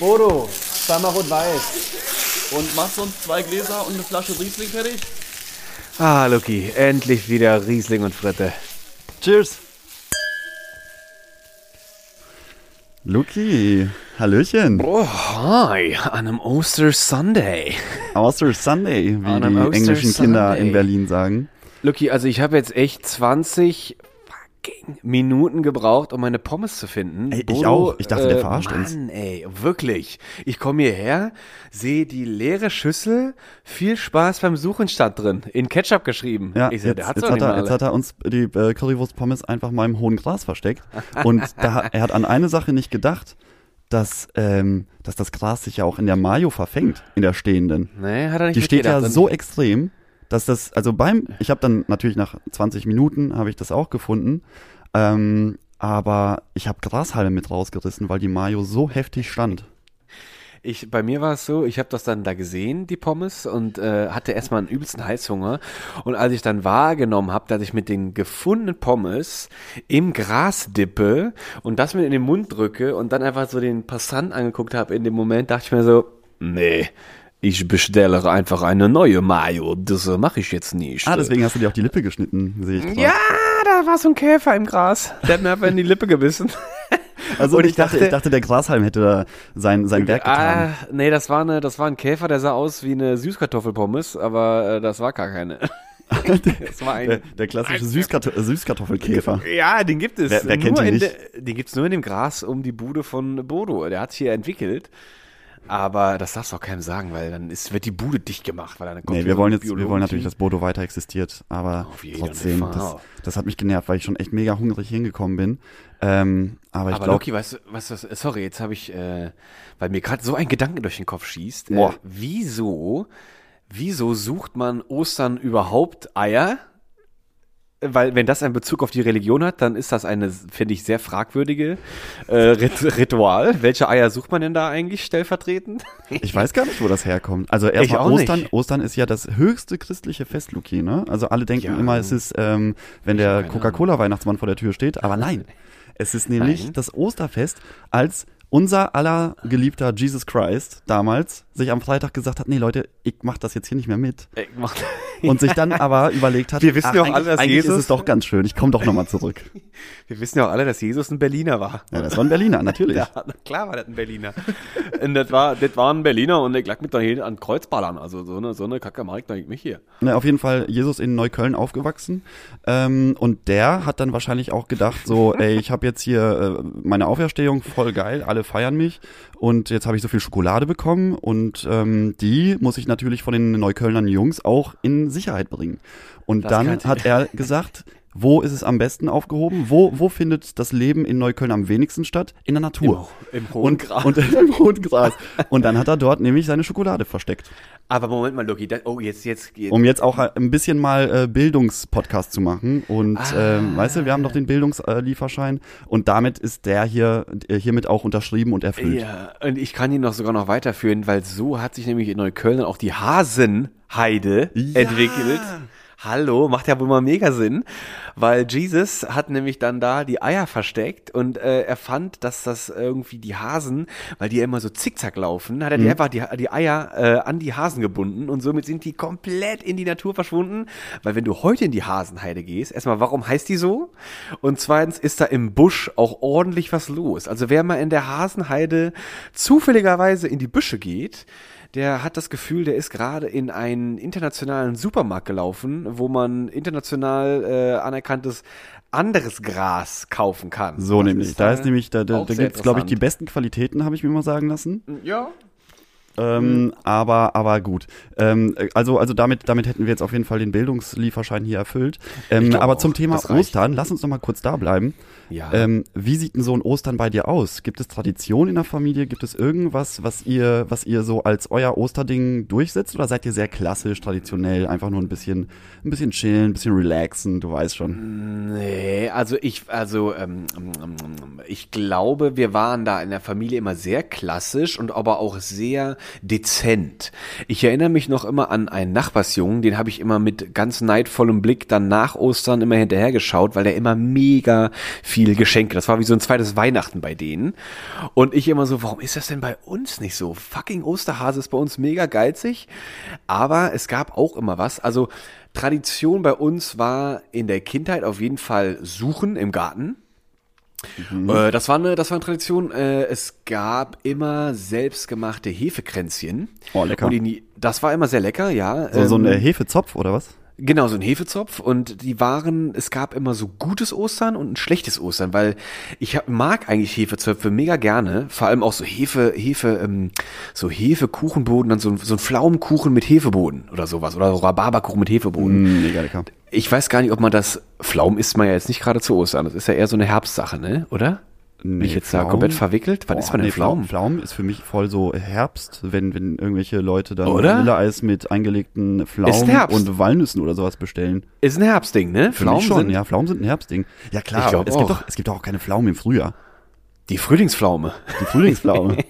Bodo, zweimal rot-weiß. Und machst uns zwei Gläser und eine Flasche Riesling fertig? Ah, Lucky, endlich wieder Riesling und Fritte. Cheers. Luki, Hallöchen. Oh, hi, an einem Oster Sunday. Oster Sunday, wie die englischen Kinder Sunday. in Berlin sagen. Lucky, also ich habe jetzt echt 20 fucking Minuten gebraucht, um meine Pommes zu finden. Ey, ich auch. Ich dachte, der verarscht uns. Mann, ey, wirklich. Ich komme hierher, sehe die leere Schüssel, viel Spaß beim Suchen stand drin, in Ketchup geschrieben. Ja, ich sag, jetzt, jetzt, hat er, jetzt hat er uns die äh, Currywurst-Pommes einfach mal im hohen Gras versteckt. Und da, er hat an eine Sache nicht gedacht, dass, ähm, dass das Gras sich ja auch in der Mayo verfängt, in der stehenden. Nee, hat er nicht Die steht ja so extrem, dass das, also beim, ich habe dann natürlich nach 20 Minuten habe ich das auch gefunden, ähm, aber ich habe Grashalme mit rausgerissen, weil die Mayo so heftig stand. Ich, bei mir war es so, ich habe das dann da gesehen, die Pommes, und äh, hatte erstmal einen übelsten Heißhunger. Und als ich dann wahrgenommen habe, dass ich mit den gefundenen Pommes im Gras dippe und das mir in den Mund drücke und dann einfach so den Passant angeguckt habe, in dem Moment dachte ich mir so, nee, ich bestelle einfach eine neue Mayo. Das äh, mache ich jetzt nicht. Ah, deswegen hast du dir auch die Lippe geschnitten, sehe ich gerade. Ja, da war so ein Käfer im Gras. Der hat mir einfach in die Lippe gebissen. also und ich dachte, dachte- ich dachte, der Grashalm hätte da sein, sein Werk getan. Ah, nee, das war, eine, das war ein Käfer, der sah aus wie eine Süßkartoffelpommes, aber äh, das war gar keine. das war Der, ein. der klassische Süßkarto äh, Süßkartoffelkäfer. Ja, den gibt es. Wer- wer kennt nur ihn in nicht? Der, den gibt's nur in dem Gras um die Bude von Bodo. Der hat hier entwickelt. Aber das darfst du auch keinem sagen, weil dann ist, wird die Bude dicht gemacht, weil dann kommt Nee, wir wollen jetzt, wir wollen natürlich, dass Bodo weiter existiert, aber jeden trotzdem, das, das hat mich genervt, weil ich schon echt mega hungrig hingekommen bin. Ähm, aber ich glaube, Loki, weißt du, weißt du, was- sorry, jetzt habe ich, äh, weil mir gerade so ein Gedanke durch den Kopf schießt. Äh, wieso, wieso sucht man Ostern überhaupt Eier? Weil, wenn das einen Bezug auf die Religion hat, dann ist das eine, finde ich, sehr fragwürdige äh, Rit Ritual. Welche Eier sucht man denn da eigentlich stellvertretend? ich weiß gar nicht, wo das herkommt. Also erstmal Ostern, nicht. Ostern ist ja das höchste christliche Fest, Luki, ne? Also alle denken Ja. immer, es ist, ähm, wenn der Coca-Cola-Weihnachtsmann vor der Tür steht, aber nein. Es ist nämlich Nein. das Osterfest, als unser aller geliebter Jesus Christ damals sich am Freitag gesagt hat, nee Leute, ich mach das jetzt hier nicht mehr mit. Und sich dann aber überlegt hat, Wir wissen ja auch alle, dass Jesus- ist es doch ganz schön, ich komme doch nochmal zurück. Wir wissen ja auch alle, dass Jesus ein Berliner war. Ja, das war ein Berliner, natürlich. Ja, na klar war das ein Berliner. und das war, das war ein Berliner und ich lag mit da hier an Kreuzballern. Also so eine, so eine Kacke mag ich nicht hier. Ne, auf jeden Fall Jesus in Neukölln aufgewachsen. Ähm, und der hat dann wahrscheinlich auch gedacht, so, ey, ich habe jetzt hier äh, meine Auferstehung, voll geil, alle feiern mich. Und jetzt habe ich so viel Schokolade bekommen und ähm, die muss ich natürlich von den Neuköllnern Jungs auch in Sicherheit bringen. Und Das dann hat er gesagt, wo ist es am besten aufgehoben? Wo, wo findet das Leben in Neukölln am wenigsten statt? In der Natur. Im, im hohen und, Gras. und im hohen Gras. Und dann hat er dort nämlich seine Schokolade versteckt. Aber Moment mal, Loki, das, oh, jetzt, jetzt, jetzt. um jetzt auch ein bisschen mal äh, Bildungspodcast zu machen. Und Ah. ähm, weißt du, wir haben doch den Bildungslieferschein und damit ist der hier äh, hiermit auch unterschrieben und erfüllt. ja, und ich kann ihn noch sogar noch weiterführen, weil so hat sich nämlich in Neukölln auch die Hasenheide Ja. entwickelt. Hallo, macht ja wohl mal mega Sinn, weil Jesus hat nämlich dann da die Eier versteckt und äh, er fand, dass das irgendwie die Hasen, weil die ja immer so zickzack laufen, hat er die einfach die, die Eier äh, an die Hasen gebunden und somit sind die komplett in die Natur verschwunden, weil wenn du heute in die Hasenheide gehst, erstmal, warum heißt die so? Und zweitens ist da im Busch auch ordentlich was los. Also wer mal in der Hasenheide zufälligerweise in die Büsche geht, der hat das Gefühl, der ist gerade in einen internationalen Supermarkt gelaufen, wo man international äh, anerkanntes anderes Gras kaufen kann. So Das nämlich. Da ist nämlich, da, da, da sehr gibt's glaube ich, die besten Qualitäten, habe ich mir mal sagen lassen. Ja. Ähm, aber, aber gut. Ähm, also, also damit, damit hätten wir jetzt auf jeden Fall den Bildungslieferschein hier erfüllt. Ähm, aber auch, zum Thema. Ostern, lass uns noch mal kurz da bleiben. Ja. Ähm, wie sieht denn so ein Ostern bei dir aus? Gibt es Tradition in der Familie? Gibt es irgendwas, was ihr, was ihr so als euer Osterding durchsetzt? Oder seid ihr sehr klassisch, traditionell, einfach nur ein bisschen, ein bisschen chillen, ein bisschen relaxen, du weißt schon. Nee, also ich, also ähm, ähm, ich glaube, wir waren da in der Familie immer sehr klassisch und aber auch sehr dezent. Ich erinnere mich noch immer an einen Nachbarsjungen, den habe ich immer mit ganz neidvollem Blick dann nach Ostern immer hinterher geschaut, weil der immer mega viel Geschenke. Das war wie so ein zweites Weihnachten bei denen. Und ich immer so, warum ist das denn bei uns nicht so? Fucking Osterhase ist bei uns mega geizig. Aber es gab auch immer was. Also Tradition bei uns war in der Kindheit auf jeden Fall Suchen im Garten. Mhm. Äh, das war eine, das war eine Tradition. Äh, es gab immer selbstgemachte Hefekränzchen. Oh, lecker. Die, das war immer sehr lecker, ja. So, so ein Ähm, äh, Hefezopf oder was? Genau, so ein Hefezopf und die waren, es gab immer so gutes Ostern und ein schlechtes Ostern, weil ich hab, mag eigentlich Hefezöpfe mega gerne, vor allem auch so Hefe, Hefe, ähm, so Hefekuchenboden, dann so, ein- so ein Pflaumenkuchen mit Hefeboden oder sowas oder so Rhabarberkuchen mit Hefeboden. Mm, mega lecker. Ich weiß gar nicht, ob man das, Pflaumen isst man ja jetzt nicht gerade zu Ostern, das ist ja eher so eine Herbstsache, ne, oder? Bin ich jetzt da Pflaumen? komplett verwickelt? Wann Boah, isst man denn nee, Pflaumen? Pflaumen ist für mich voll so Herbst, wenn, wenn irgendwelche Leute dann? Vanilleeis mit eingelegten Pflaumen und Walnüssen oder sowas bestellen. Ist ein Herbstding, ne? Für mich schon, ja. Pflaumen sind ein Herbstding. Ja klar, Ich glaub es, gibt auch. doch, es gibt doch auch keine Pflaumen im Frühjahr. Die Frühlingspflaume. Die Frühlingspflaume.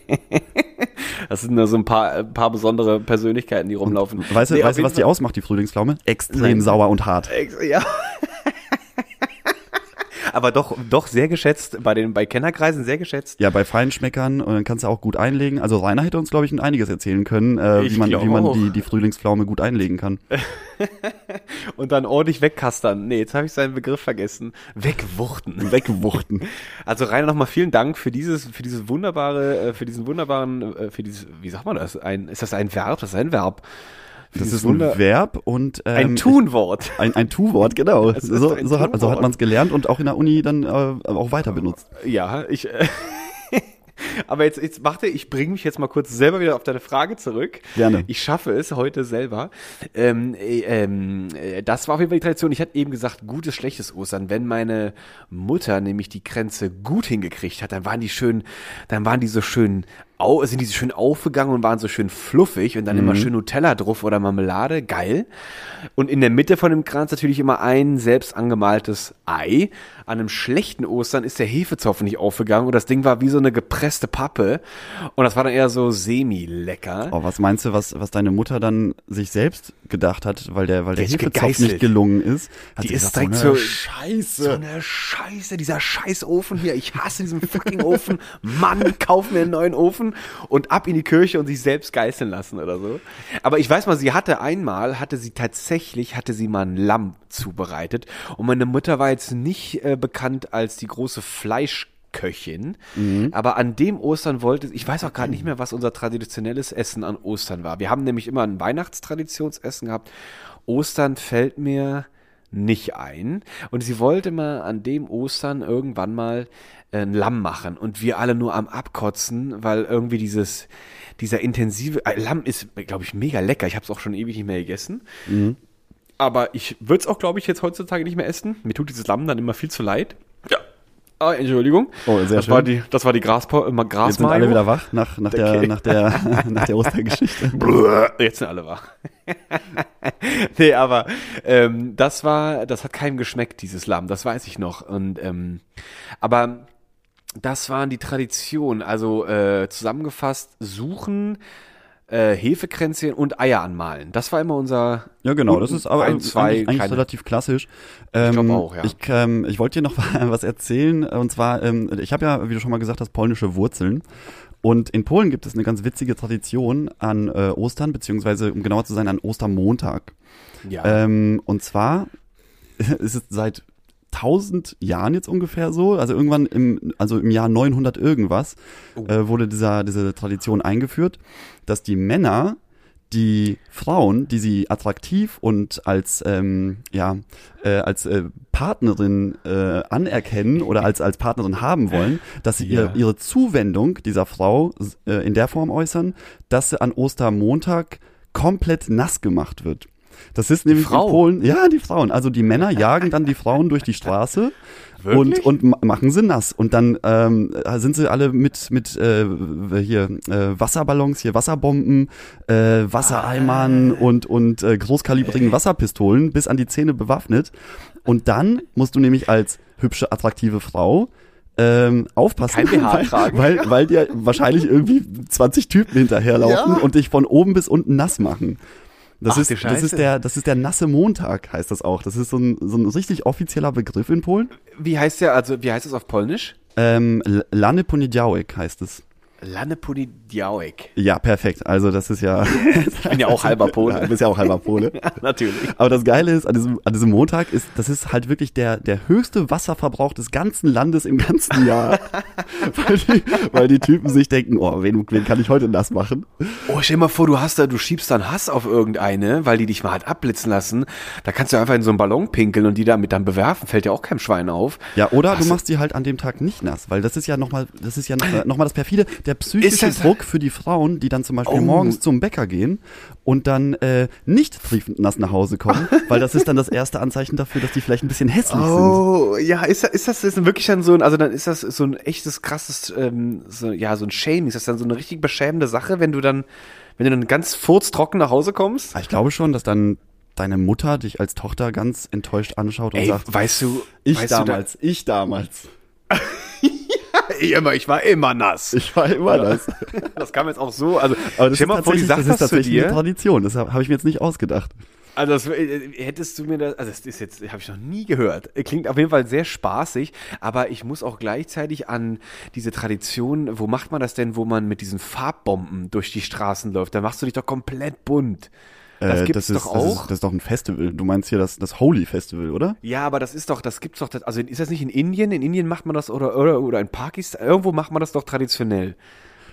Das sind nur so ein paar, ein paar besondere Persönlichkeiten, die rumlaufen. weißt du, Nee, weißt du was die ausmacht, die Frühlingspflaume? Extrem Nein. sauer und hart. Ex- Ja. Aber doch, doch sehr geschätzt, bei den, bei Kennerkreisen sehr geschätzt. Ja, bei Feinschmeckern und dann kannst du auch gut einlegen. Also Rainer hätte uns, glaube ich, einiges erzählen können, äh, wie man, wie man auch. die, die Frühlingspflaume gut einlegen kann. Und dann ordentlich wegkastern. Nee, jetzt habe ich seinen Begriff vergessen. Wegwuchten. Weggewuchten. Also Rainer, nochmal vielen Dank für dieses, für dieses wunderbare, äh, für diesen wunderbaren, äh, für dieses, wie sagt man das? Ein, ist das ein Verb? Das ist ein Verb. Das ist ein Verb und ähm, ein Tunwort. Ein, ein Tu-Wort, genau. So, so hat, so hat man es gelernt und auch in der Uni dann äh, auch weiter benutzt. Ja, ich. Äh, aber jetzt, jetzt warte, ich bringe mich jetzt mal kurz selber wieder auf deine Frage zurück. Gerne. Ich schaffe es heute selber. Ähm, äh, ähm, äh, das war auf jeden Fall die Tradition. Ich hatte eben gesagt, gutes, schlechtes Ostern. Wenn meine Mutter nämlich die Grenze gut hingekriegt hat, dann waren die schön, dann waren die so schön au, sind die so schön aufgegangen und waren so schön fluffig und dann immer schön Nutella drauf oder Marmelade, geil. Und in der Mitte von dem Kranz natürlich immer ein selbst angemaltes Ei. An einem schlechten Ostern ist der Hefezopf nicht aufgegangen und das Ding war wie so eine gepresste Pappe und das war dann eher so semi-lecker. Oh, was meinst du, was, was deine Mutter dann sich selbst gedacht hat, weil der, weil der ist Hefezopf gegeißelt. nicht gelungen ist? Hat Die ist direkt so eine so- Scheiße. So eine Scheiße, dieser Scheißofen hier. Ich hasse diesen fucking Ofen. Mann, kauf mir einen neuen Ofen und ab in die Kirche und sich selbst geißeln lassen oder so. Aber ich weiß mal, sie hatte einmal, hatte sie tatsächlich, hatte sie mal ein Lamm zubereitet. Und meine Mutter war jetzt nicht äh, bekannt als die große Fleischköchin. Aber an dem Ostern wollte, ich weiß auch gerade nicht mehr, was unser traditionelles Essen an Ostern war. Wir haben nämlich immer ein Weihnachtstraditionsessen gehabt. Ostern fällt mir nicht ein. Und sie wollte mal an dem Ostern irgendwann mal ein Lamm machen und wir alle nur am Abkotzen, weil irgendwie dieses, dieser intensive, äh, Lamm ist, glaube ich, mega lecker. Ich habe es auch schon ewig nicht mehr gegessen. Aber ich würde es auch, glaube ich, jetzt heutzutage nicht mehr essen. Mir tut dieses Lamm dann immer viel zu leid. Ja. Ah, Entschuldigung. Oh, sehr das schön. War die, das war die Graspo äh, Gras Jetzt sind alle wieder wach nach, nach, der, Okay. nach, der, nach der Ostergeschichte. Jetzt sind alle wach. nee, aber ähm, das war, das hat keinem geschmeckt, dieses Lamm, das weiß ich noch. Und ähm, aber das waren die Traditionen. Also äh, zusammengefasst, suchen, äh, Hefekränzchen und Eier anmalen. Das war immer unser. Ja, genau, das ist aber ein, eigentlich, zwei eigentlich kleine- relativ klassisch. Ähm, glaub auch, ja. Ich, ähm, ich wollte dir noch was erzählen, und zwar, ähm, ich habe ja, wie du schon mal gesagt hast, polnische Wurzeln. Und in Polen gibt es eine ganz witzige Tradition an äh, Ostern, beziehungsweise, um genauer zu sein, an Ostermontag. Ja. Ähm, und zwar ist es seit 1000 Jahren jetzt ungefähr so, also irgendwann im, also im Jahr 900 irgendwas, Oh. äh, wurde dieser, diese Tradition eingeführt, dass die Männer die Frauen, die sie attraktiv und als ähm, ja äh, als äh, Partnerin äh, anerkennen oder als als Partnerin haben wollen, dass sie Ja. ihre, ihre Zuwendung dieser Frau äh, in der Form äußern, dass sie an Ostermontag komplett nass gemacht wird. Das ist nämlich in Polen, ja, die Frauen. Also die Männer jagen dann die Frauen durch die Straße und, Wirklich? und ma- machen sie nass. Und dann ähm, sind sie alle mit, mit äh, hier äh, Wasserballons, hier Wasserbomben, äh, Wassereimern Ah. und, und äh, großkalibrigen Wasserpistolen bis an die Zähne bewaffnet. Und dann musst du nämlich als hübsche, attraktive Frau ähm, aufpassen, weil, weil, weil dir wahrscheinlich irgendwie 20 Typen hinterherlaufen Ja. und dich von oben bis unten nass machen. Das, Ach, ist, das, ist der, das ist der nasse Montag, heißt das auch. Das ist so ein, so ein richtig offizieller Begriff in Polen. Wie heißt der, also wie heißt es auf Polnisch? Ähm, Lany Poniedziałek heißt es. Laneponidiałek. Ja, perfekt. Also das ist ja... Ich bin ja auch halber Ja, Pole. du bist ja auch halber Pole. Natürlich. Aber das Geile ist, an diesem, an diesem Montag ist, das ist halt wirklich der, der höchste Wasserverbrauch des ganzen Landes im ganzen Jahr. weil, die, weil die Typen sich denken, oh, wen, wen kann ich heute nass machen? Oh, stell dir mal vor, du hast da, du schiebst dann Hass auf irgendeine, weil die dich mal hat abblitzen lassen. Da kannst du einfach in so einen Ballon pinkeln und die damit dann bewerfen, fällt ja auch keinem Schwein auf. Ja, oder Was? du machst die halt an dem Tag nicht nass, weil das ist ja nochmal, das ist ja nochmal noch das perfide, der psychische Ist das- Druck für die Frauen, die dann zum Beispiel Oh. morgens zum Bäcker gehen und dann äh, nicht triefend nass nach Hause kommen, weil das ist dann das erste Anzeichen dafür, dass die vielleicht ein bisschen hässlich sind. Oh, ja, ist, das- ist das ist wirklich dann so ein, also dann ist das so ein echtes, krasses, ähm, so, ja, so ein Shaming. Ist das dann so eine richtig beschämende Sache, wenn du dann, wenn du dann ganz furztrocken nach Hause kommst? Ich glaube schon, dass dann deine Mutter dich als Tochter ganz enttäuscht anschaut und Ey, sagt, weißt du, ich weißt damals, ich damals. Du da, ich, immer, ich war immer nass. Ich war immer das. Das kam jetzt auch so, also, Aber das stell ist mal vor, die das ist tatsächlich eine. Tradition. Das habe hab ich mir jetzt nicht ausgedacht. Also das, äh, hättest du mir das, also das ist jetzt, habe ich noch nie gehört. Klingt auf jeden Fall sehr spaßig, aber ich muss auch gleichzeitig an diese Tradition, wo macht man das denn, wo man mit diesen Farbbomben durch die Straßen läuft? Da machst du dich doch komplett bunt. Das Äh, gibt's das ist, doch Das auch. ist, das ist doch ein Festival. Du meinst hier das, das Holy Festival, oder? ja, aber das ist doch, das gibt's doch, also ist das nicht in Indien? In Indien macht man das oder, oder, oder in Pakistan, irgendwo macht man das doch traditionell.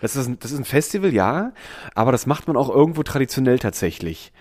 Das ist, ein, das ist ein Festival, ja, aber das macht man auch irgendwo traditionell tatsächlich.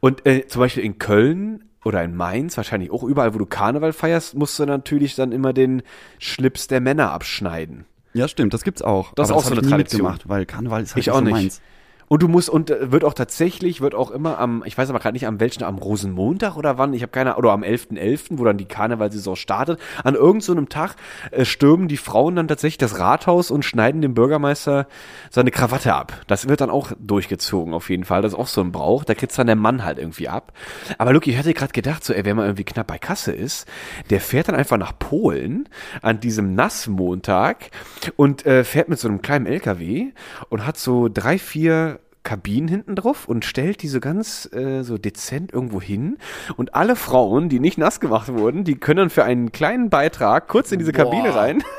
Und äh, zum Beispiel in Köln oder in Mainz, wahrscheinlich auch überall, wo du Karneval feierst, musst du natürlich dann immer den Schlips der Männer abschneiden. Ja, stimmt. Das gibt's auch. Das ist Aber auch so hab eine Tradition. mitgemacht, weil Karneval ist halt Ich auch so nicht. meins. Und du musst, und äh, wird auch tatsächlich, wird auch immer am, ich weiß aber gerade nicht am welchen, am Rosenmontag oder wann, ich habe keine oder am 11.11., wo dann die Karnevalsaison startet, an irgendeinem so Tag äh, stürmen die Frauen dann tatsächlich das Rathaus und schneiden dem Bürgermeister seine Krawatte ab. Das wird dann auch durchgezogen auf jeden Fall, das ist auch so ein Brauch, da kriegt's dann der Mann halt irgendwie ab. Aber Luki, ich hatte gerade gedacht, so, ey, wenn man irgendwie knapp bei Kasse ist, der fährt dann einfach nach Polen an diesem Nassmontag und äh, fährt mit so einem kleinen LKW und hat so drei, vier Kabinen hinten drauf und stellt diese ganz äh, so dezent irgendwo hin. Und alle Frauen, die nicht nass gemacht wurden, die können dann für einen kleinen Beitrag kurz in diese Kabine rein.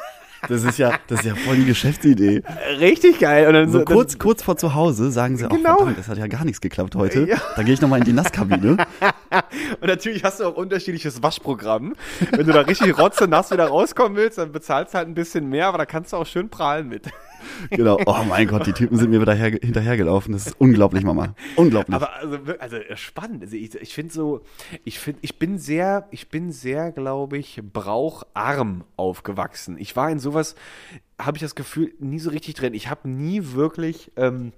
Das ist ja, das ist ja voll die Geschäftsidee. Richtig geil. Und dann So dann- kurz, kurz vor zu Hause sagen sie, Genau. oh verdammt, das hat ja gar nichts geklappt heute. Ja. Dann gehe ich nochmal in die Nasskabine. Und natürlich hast du auch unterschiedliches Waschprogramm. Wenn du da richtig rotze nass wieder rauskommen willst, dann bezahlst du halt ein bisschen mehr, aber da kannst du auch schön prahlen mit. Genau. Oh mein Gott, die Typen sind mir wieder her, hinterhergelaufen. Das ist unglaublich, Mama. Unglaublich. Aber also, also äh, spannend. Also ich, ich finde so, ich finde, ich bin sehr, ich bin sehr, glaube ich, braucharm aufgewachsen. Ich war in sowas, habe ich das Gefühl, nie so richtig drin. Ich habe nie wirklich. Ähm,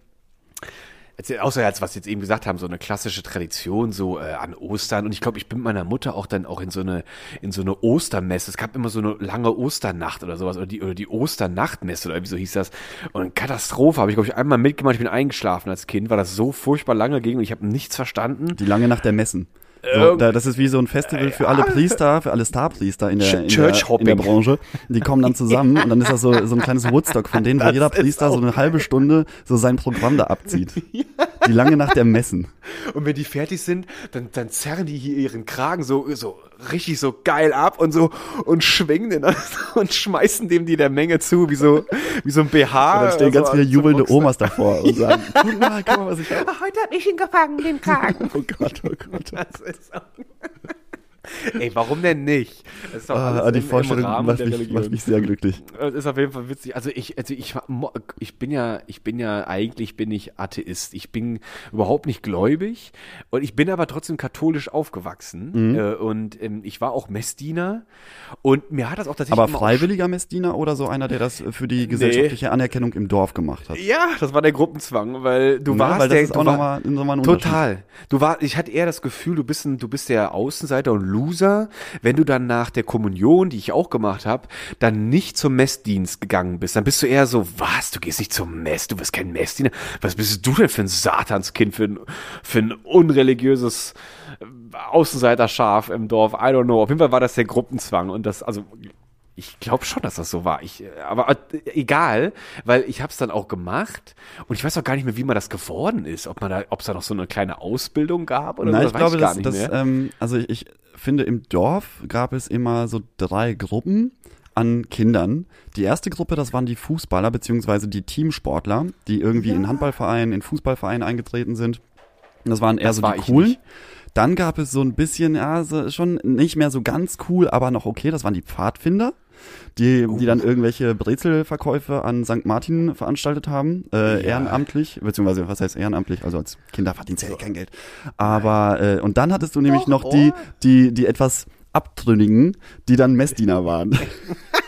außer jetzt, was wir jetzt eben gesagt haben, so eine klassische Tradition, so äh, an Ostern. Und ich glaube, ich bin mit meiner Mutter auch dann auch in so eine, in so eine Ostermesse. Es gab immer so eine lange Osternacht oder sowas, oder die, oder die Osternachtmesse oder wie so hieß das. Und Katastrophe, habe ich, glaube ich, einmal mitgemacht, ich bin eingeschlafen als Kind, weil das so furchtbar lange ging und ich habe nichts verstanden. die lange Nacht der Messen. So, Irgend- da, das ist wie so ein Festival für alle Priester, für alle Starpriester in der, in der, in der Branche. Die kommen dann zusammen und dann ist das so, so ein kleines Woodstock von denen, wo Das jeder Priester so eine halbe Stunde so sein Programm da abzieht. Die lange Nacht der Messen. Und wenn die fertig sind, dann, dann zerren die hier ihren Kragen so, so richtig so geil ab und so und schwingen den und schmeißen dem die der Menge zu, wie so, wie so ein BH. Und dann stehen ganz so viele jubelnde Boxen. Omas davor und sagen, guck mal, guck mal, was ich hab. Heute hab ich ihn gefangen, den Kragen. Oh Gott, oh Gott. Das ist auch Ey, warum denn nicht? Das ist doch Ah, alles die im- im Vorstellung Rahmen macht der mich, Religion. macht mich sehr glücklich. Das ist auf jeden Fall witzig. Also ich, also ich, ich bin ja, ich bin ja eigentlich bin ich Atheist. Ich bin überhaupt nicht gläubig und ich bin aber trotzdem katholisch aufgewachsen Mhm. äh, und ähm, ich war auch Messdiener und mir hat das auch tatsächlich Aber freiwilliger Messdiener oder so einer, der das für die gesellschaftliche Anerkennung im Dorf gemacht hat? Ja, das war der Gruppenzwang, weil du Ja, warst weil das der, ist auch nochmal noch mal ein. Total. Du war, ich hatte eher das Gefühl, du bist ein, du bist der Außenseiter und Loser, wenn du dann nach der Kommunion, die ich auch gemacht habe, dann nicht zum Messdienst gegangen bist. Dann bist du eher so, was? Du gehst nicht zum Mess, du bist kein Messdiener. Was bist du denn für ein Satanskind, für ein, für ein unreligiöses äh, Außenseiterschaf im Dorf? I don't know. Auf jeden Fall war das der Gruppenzwang und das, also Ich glaube schon, dass das so war. Ich, äh, aber äh, egal, weil ich habe es dann auch gemacht und ich weiß auch gar nicht mehr, wie man das geworden ist. Ob man da, ob es da noch so eine kleine Ausbildung gab oder Nein, so, ich glaube, gar das, das ähm, also ich finde, im Dorf gab es immer so drei Gruppen an Kindern. Die erste Gruppe, das waren die Fußballer beziehungsweise die Teamsportler, die irgendwie in Handballvereinen, in Fußballvereinen eingetreten sind. Das waren eher Das so war die coolen. Dann gab es so ein bisschen, ja, so schon nicht mehr so ganz cool, aber noch okay, das waren die Pfadfinder. Die, die dann irgendwelche Brezelverkäufe an St. Martin veranstaltet haben, äh, ehrenamtlich, beziehungsweise was heißt ehrenamtlich, also als Kinder verdienst du ja eh kein Geld. Aber, äh, und dann hattest du nämlich noch die, die, die etwas Abtrünnigen, die dann Messdiener waren.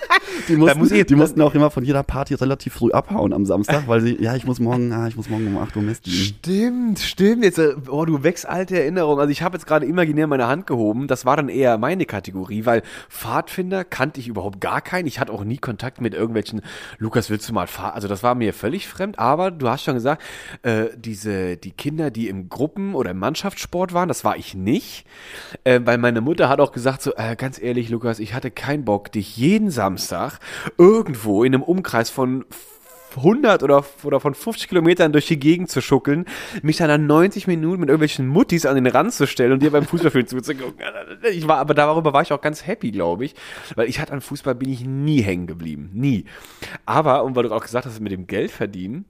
Die mussten, muss ich- die mussten auch immer von jeder Party relativ früh abhauen am Samstag, weil sie, ja, ich muss morgen, ah, ich muss morgen um 8 Uhr Mess dienen. Stimmt, stimmt. Jetzt, oh, du wächst alte Erinnerungen. Also ich habe jetzt gerade imaginär meine Hand gehoben. Das war dann eher meine Kategorie, weil Pfadfinder kannte ich überhaupt gar keinen. Ich hatte auch nie Kontakt mit irgendwelchen, Lukas, willst du mal fahren? Also das war mir völlig fremd. Aber du hast schon gesagt, äh, diese, die Kinder, die im Gruppen- oder im Mannschaftssport waren, das war ich nicht. Äh, weil meine Mutter hat auch gesagt so, äh, ganz ehrlich, Lukas, ich hatte keinen Bock, dich jeden Samstag irgendwo in einem Umkreis von 100 oder, oder von 50 Kilometern durch die Gegend zu schuckeln, mich dann an 90 Minuten mit irgendwelchen Muttis an den Rand zu stellen und dir beim Fußballspielen zuzugucken. Ich war, aber darüber war ich auch ganz happy, glaube ich, weil ich hatte an Fußball bin ich nie hängen geblieben. Nie. Aber, und weil du auch gesagt hast, mit dem Geld verdienen,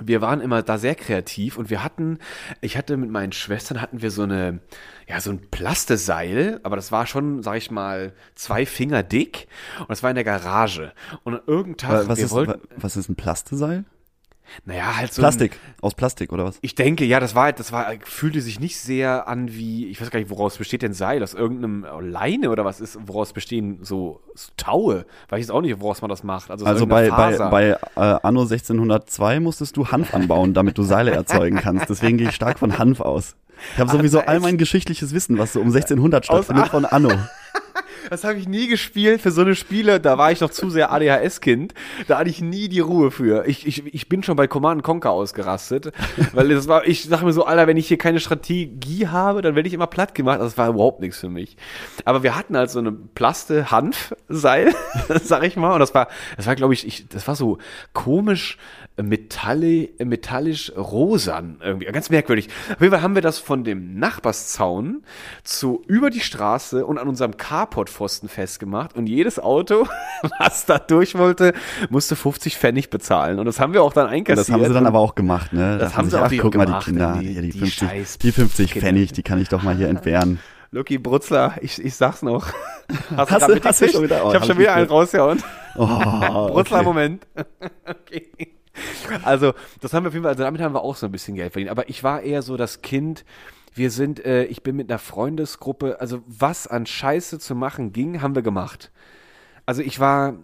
wir waren immer da sehr kreativ und wir hatten, ich hatte mit meinen Schwestern hatten wir so eine, ja, so ein Plasteseil, aber das war schon, sag ich mal, zwei Finger dick und das war in der Garage. Und Tag, Was wir ist, wollten, was ist ein Plasteseil? Naja, halt so Plastik, aus Plastik oder was? ich denke, ja, das war halt, das war, fühlte sich nicht sehr an wie, ich weiß gar nicht, woraus besteht denn Seil? Aus irgendeinem äh, Leine oder was ist, woraus bestehen so, so Taue? Weiß ich jetzt auch nicht, woraus man das macht. Also, Also bei, bei, bei äh, Anno 1602 musstest du Hanf anbauen, damit du Seile erzeugen kannst. Deswegen gehe ich stark von Hanf aus. Ich habe sowieso all mein geschichtliches Wissen, was so um 1600 stattfindet, von Anno. Das habe ich nie gespielt für so eine Spiele. Da war ich noch zu sehr ADHS-Kind. Da hatte ich nie die Ruhe für. Ich, ich, ich bin schon bei Command Conquer ausgerastet. weil das war, ich sage mir so, Alter, wenn ich hier keine Strategie habe, dann werde ich immer platt gemacht. Das war überhaupt nichts für mich. Aber wir hatten halt so eine Plaste Hanfseil, sag ich mal. Und das war, das war, glaube ich, ich, das war so komisch metalli, metallisch rosan irgendwie. Ganz merkwürdig. Auf jeden Fall haben wir das von dem Nachbarszaun zu über die Straße und an unserem Carportpfosten festgemacht. Und jedes Auto, was da durch wollte, musste 50 Pfennig bezahlen. Und das haben wir auch dann einkassiert. Das haben sie dann aber auch gemacht, ne? Das Da haben sie auch ach, die- guck mal, die gemacht, Kinder, die- die, die 50, scheiß die 50 Kinder. Pfennig, die kann ich doch mal hier entbehren. Lucky Brutzler, ich, ich sag's noch. Hast, Hast du- hast du schon wieder- oh, ich habe hab schon wieder einen rausgehauen. Oh, Brutzler, okay. Moment. okay. Also, das haben wir auf jeden Fall, also damit haben wir auch so ein bisschen Geld verdient. Aber ich war eher so das Kind, wir sind, äh, ich bin mit einer Freundesgruppe, also was an Scheiße zu machen ging, haben wir gemacht. Also ich war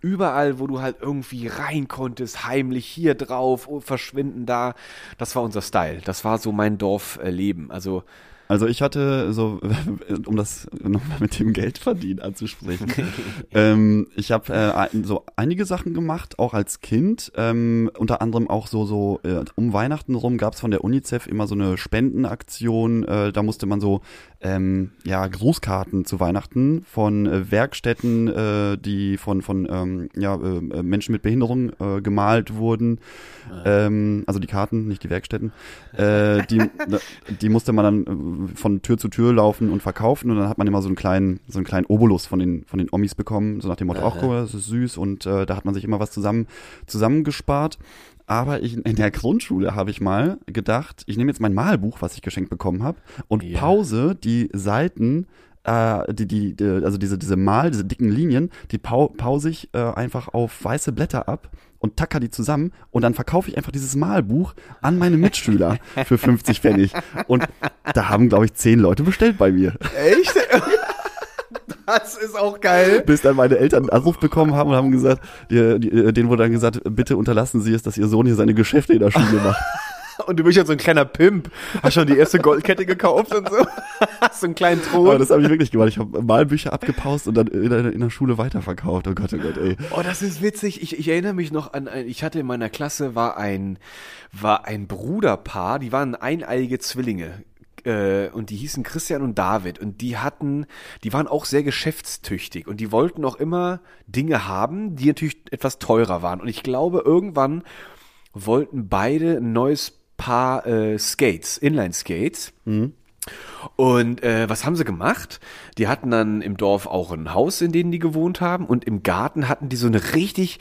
überall, wo du halt irgendwie rein konntest, heimlich hier drauf, oh, verschwinden da. Das war unser Style. Das war so mein Dorfleben. Also Also ich hatte so, um das nochmal mit dem Geld verdienen anzusprechen, ähm, ich habe äh, so einige Sachen gemacht, auch als Kind. Ähm, unter anderem auch so, so äh, um Weihnachten rum gab es von der UNICEF immer so eine Spendenaktion. Äh, da musste man so ähm, ja Grußkarten zu Weihnachten von äh, Werkstätten, äh, die von von ähm, ja äh, Menschen mit Behinderung äh, gemalt wurden. Ähm, also die Karten, nicht die Werkstätten. Äh, die, die musste man dann äh, von Tür zu Tür laufen und verkaufen und dann hat man immer so einen kleinen, so einen kleinen Obolus von den, von den Omis bekommen, so nach dem Motto, guck mal, das ist süß und äh, da hat man sich immer was zusammen, zusammengespart. Aber ich, in der Grundschule habe ich mal gedacht, ich nehme jetzt mein Malbuch, was ich geschenkt bekommen habe, und Ja. pause die Seiten, äh, die, die, die, also diese, diese Mal, diese dicken Linien, die pau pause ich äh, einfach auf weiße Blätter ab und tacker die zusammen und dann verkaufe ich einfach dieses Malbuch an meine Mitschüler für 50 Pfennig. Und da haben, glaube ich, zehn Leute bestellt bei mir. Echt? Das ist auch geil. Bis dann meine Eltern einen Anruf bekommen haben und haben gesagt, die, die, denen wurde dann gesagt, bitte unterlassen Sie es, dass Ihr Sohn hier seine Geschäfte in der Schule macht. Und du bist ja so ein kleiner Pimp. Hast schon die erste Goldkette gekauft und so. Hast so einen kleinen Aber Thron. das habe ich wirklich gemacht. Ich habe Malbücher abgepaust und dann in der, in der Schule weiterverkauft. Oh Gott, oh Gott, ey. Oh, das ist witzig. Ich, ich erinnere mich noch an, ein, ich hatte in meiner Klasse war ein, war ein Bruderpaar, die waren eineiige Zwillinge. Äh, und die hießen Christian und David und die hatten, die waren auch sehr geschäftstüchtig und die wollten auch immer Dinge haben, die natürlich etwas teurer waren. Und ich glaube, irgendwann wollten beide ein neues Paar äh, Skates, Inline-Skates. Und äh, was haben sie gemacht? Die hatten dann im Dorf auch ein Haus, in dem die gewohnt haben. Und im Garten hatten die so eine richtig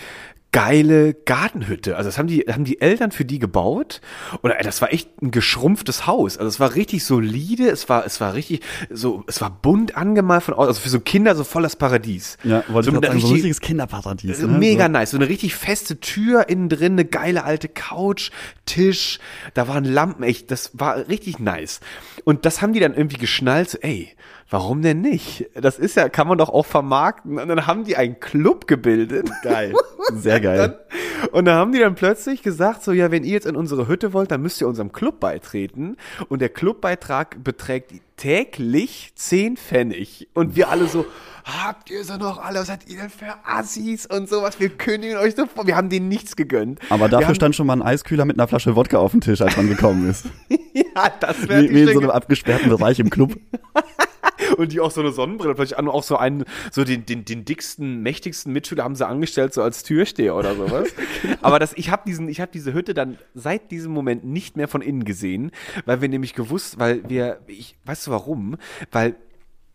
geile Gartenhütte. Also das haben die, haben die Eltern für die gebaut. Und äh, das war echt ein geschrumpftes Haus. Also es war richtig solide. Es war, es war richtig so, es war bunt angemalt von außen. Also für so Kinder so voll das Paradies. Ja, wollte so ich sagen, so ein richtig- richtiges Kinderparadies. Ne? Mega so. nice. So eine richtig feste Tür innen drin, eine geile alte Couch, Tisch, da waren Lampen, echt, das war richtig nice. Und das haben die dann irgendwie geschnallt, so, ey, warum denn nicht? Das ist ja, kann man doch auch vermarkten. Und dann haben die einen Club gebildet. Geil. Sehr geil. Und da haben die dann plötzlich gesagt, so, ja, wenn ihr jetzt in unsere Hütte wollt, dann müsst ihr unserem Club beitreten. Und der Clubbeitrag beträgt täglich 10 Pfennig. Und wir alle so, habt ihr so noch alle, was seid ihr denn für Assis und sowas? Wir kündigen euch so vor. Wir haben denen nichts gegönnt. Aber dafür haben, stand schon mal ein Eiskühler mit einer Flasche Wodka auf dem Tisch, als man gekommen ist. ja, das wäre wie, wie in so einem abgesperrten Bereich im Club. Und die auch so eine Sonnenbrille, vielleicht an- auch so einen, so den, den, den dicksten, mächtigsten Mitschüler haben sie angestellt, so als Türsteher oder sowas. Aber das, ich habe diesen, ich habe diese Hütte dann seit diesem Moment nicht mehr von innen gesehen, weil wir nämlich gewusst, weil wir, ich, weißt du warum? Weil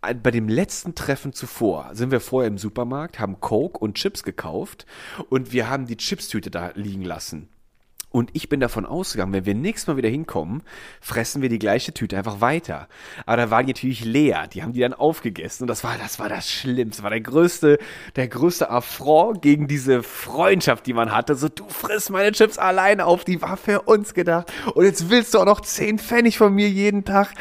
äh, bei dem letzten Treffen zuvor sind wir vorher im Supermarkt, haben Coke und Chips gekauft und wir haben die Chipstüte da liegen lassen. Und ich bin davon ausgegangen, wenn wir nächstes Mal wieder hinkommen, fressen wir die gleiche Tüte einfach weiter. Aber da waren die natürlich leer. Die haben die dann aufgegessen. Und das war, das war das Schlimmste. Das war der größte, der größte Affront gegen diese Freundschaft, die man hatte. So, du frisst meine Chips alleine auf. Die war für uns gedacht. Und jetzt willst du auch noch 10 Pfennig von mir jeden Tag.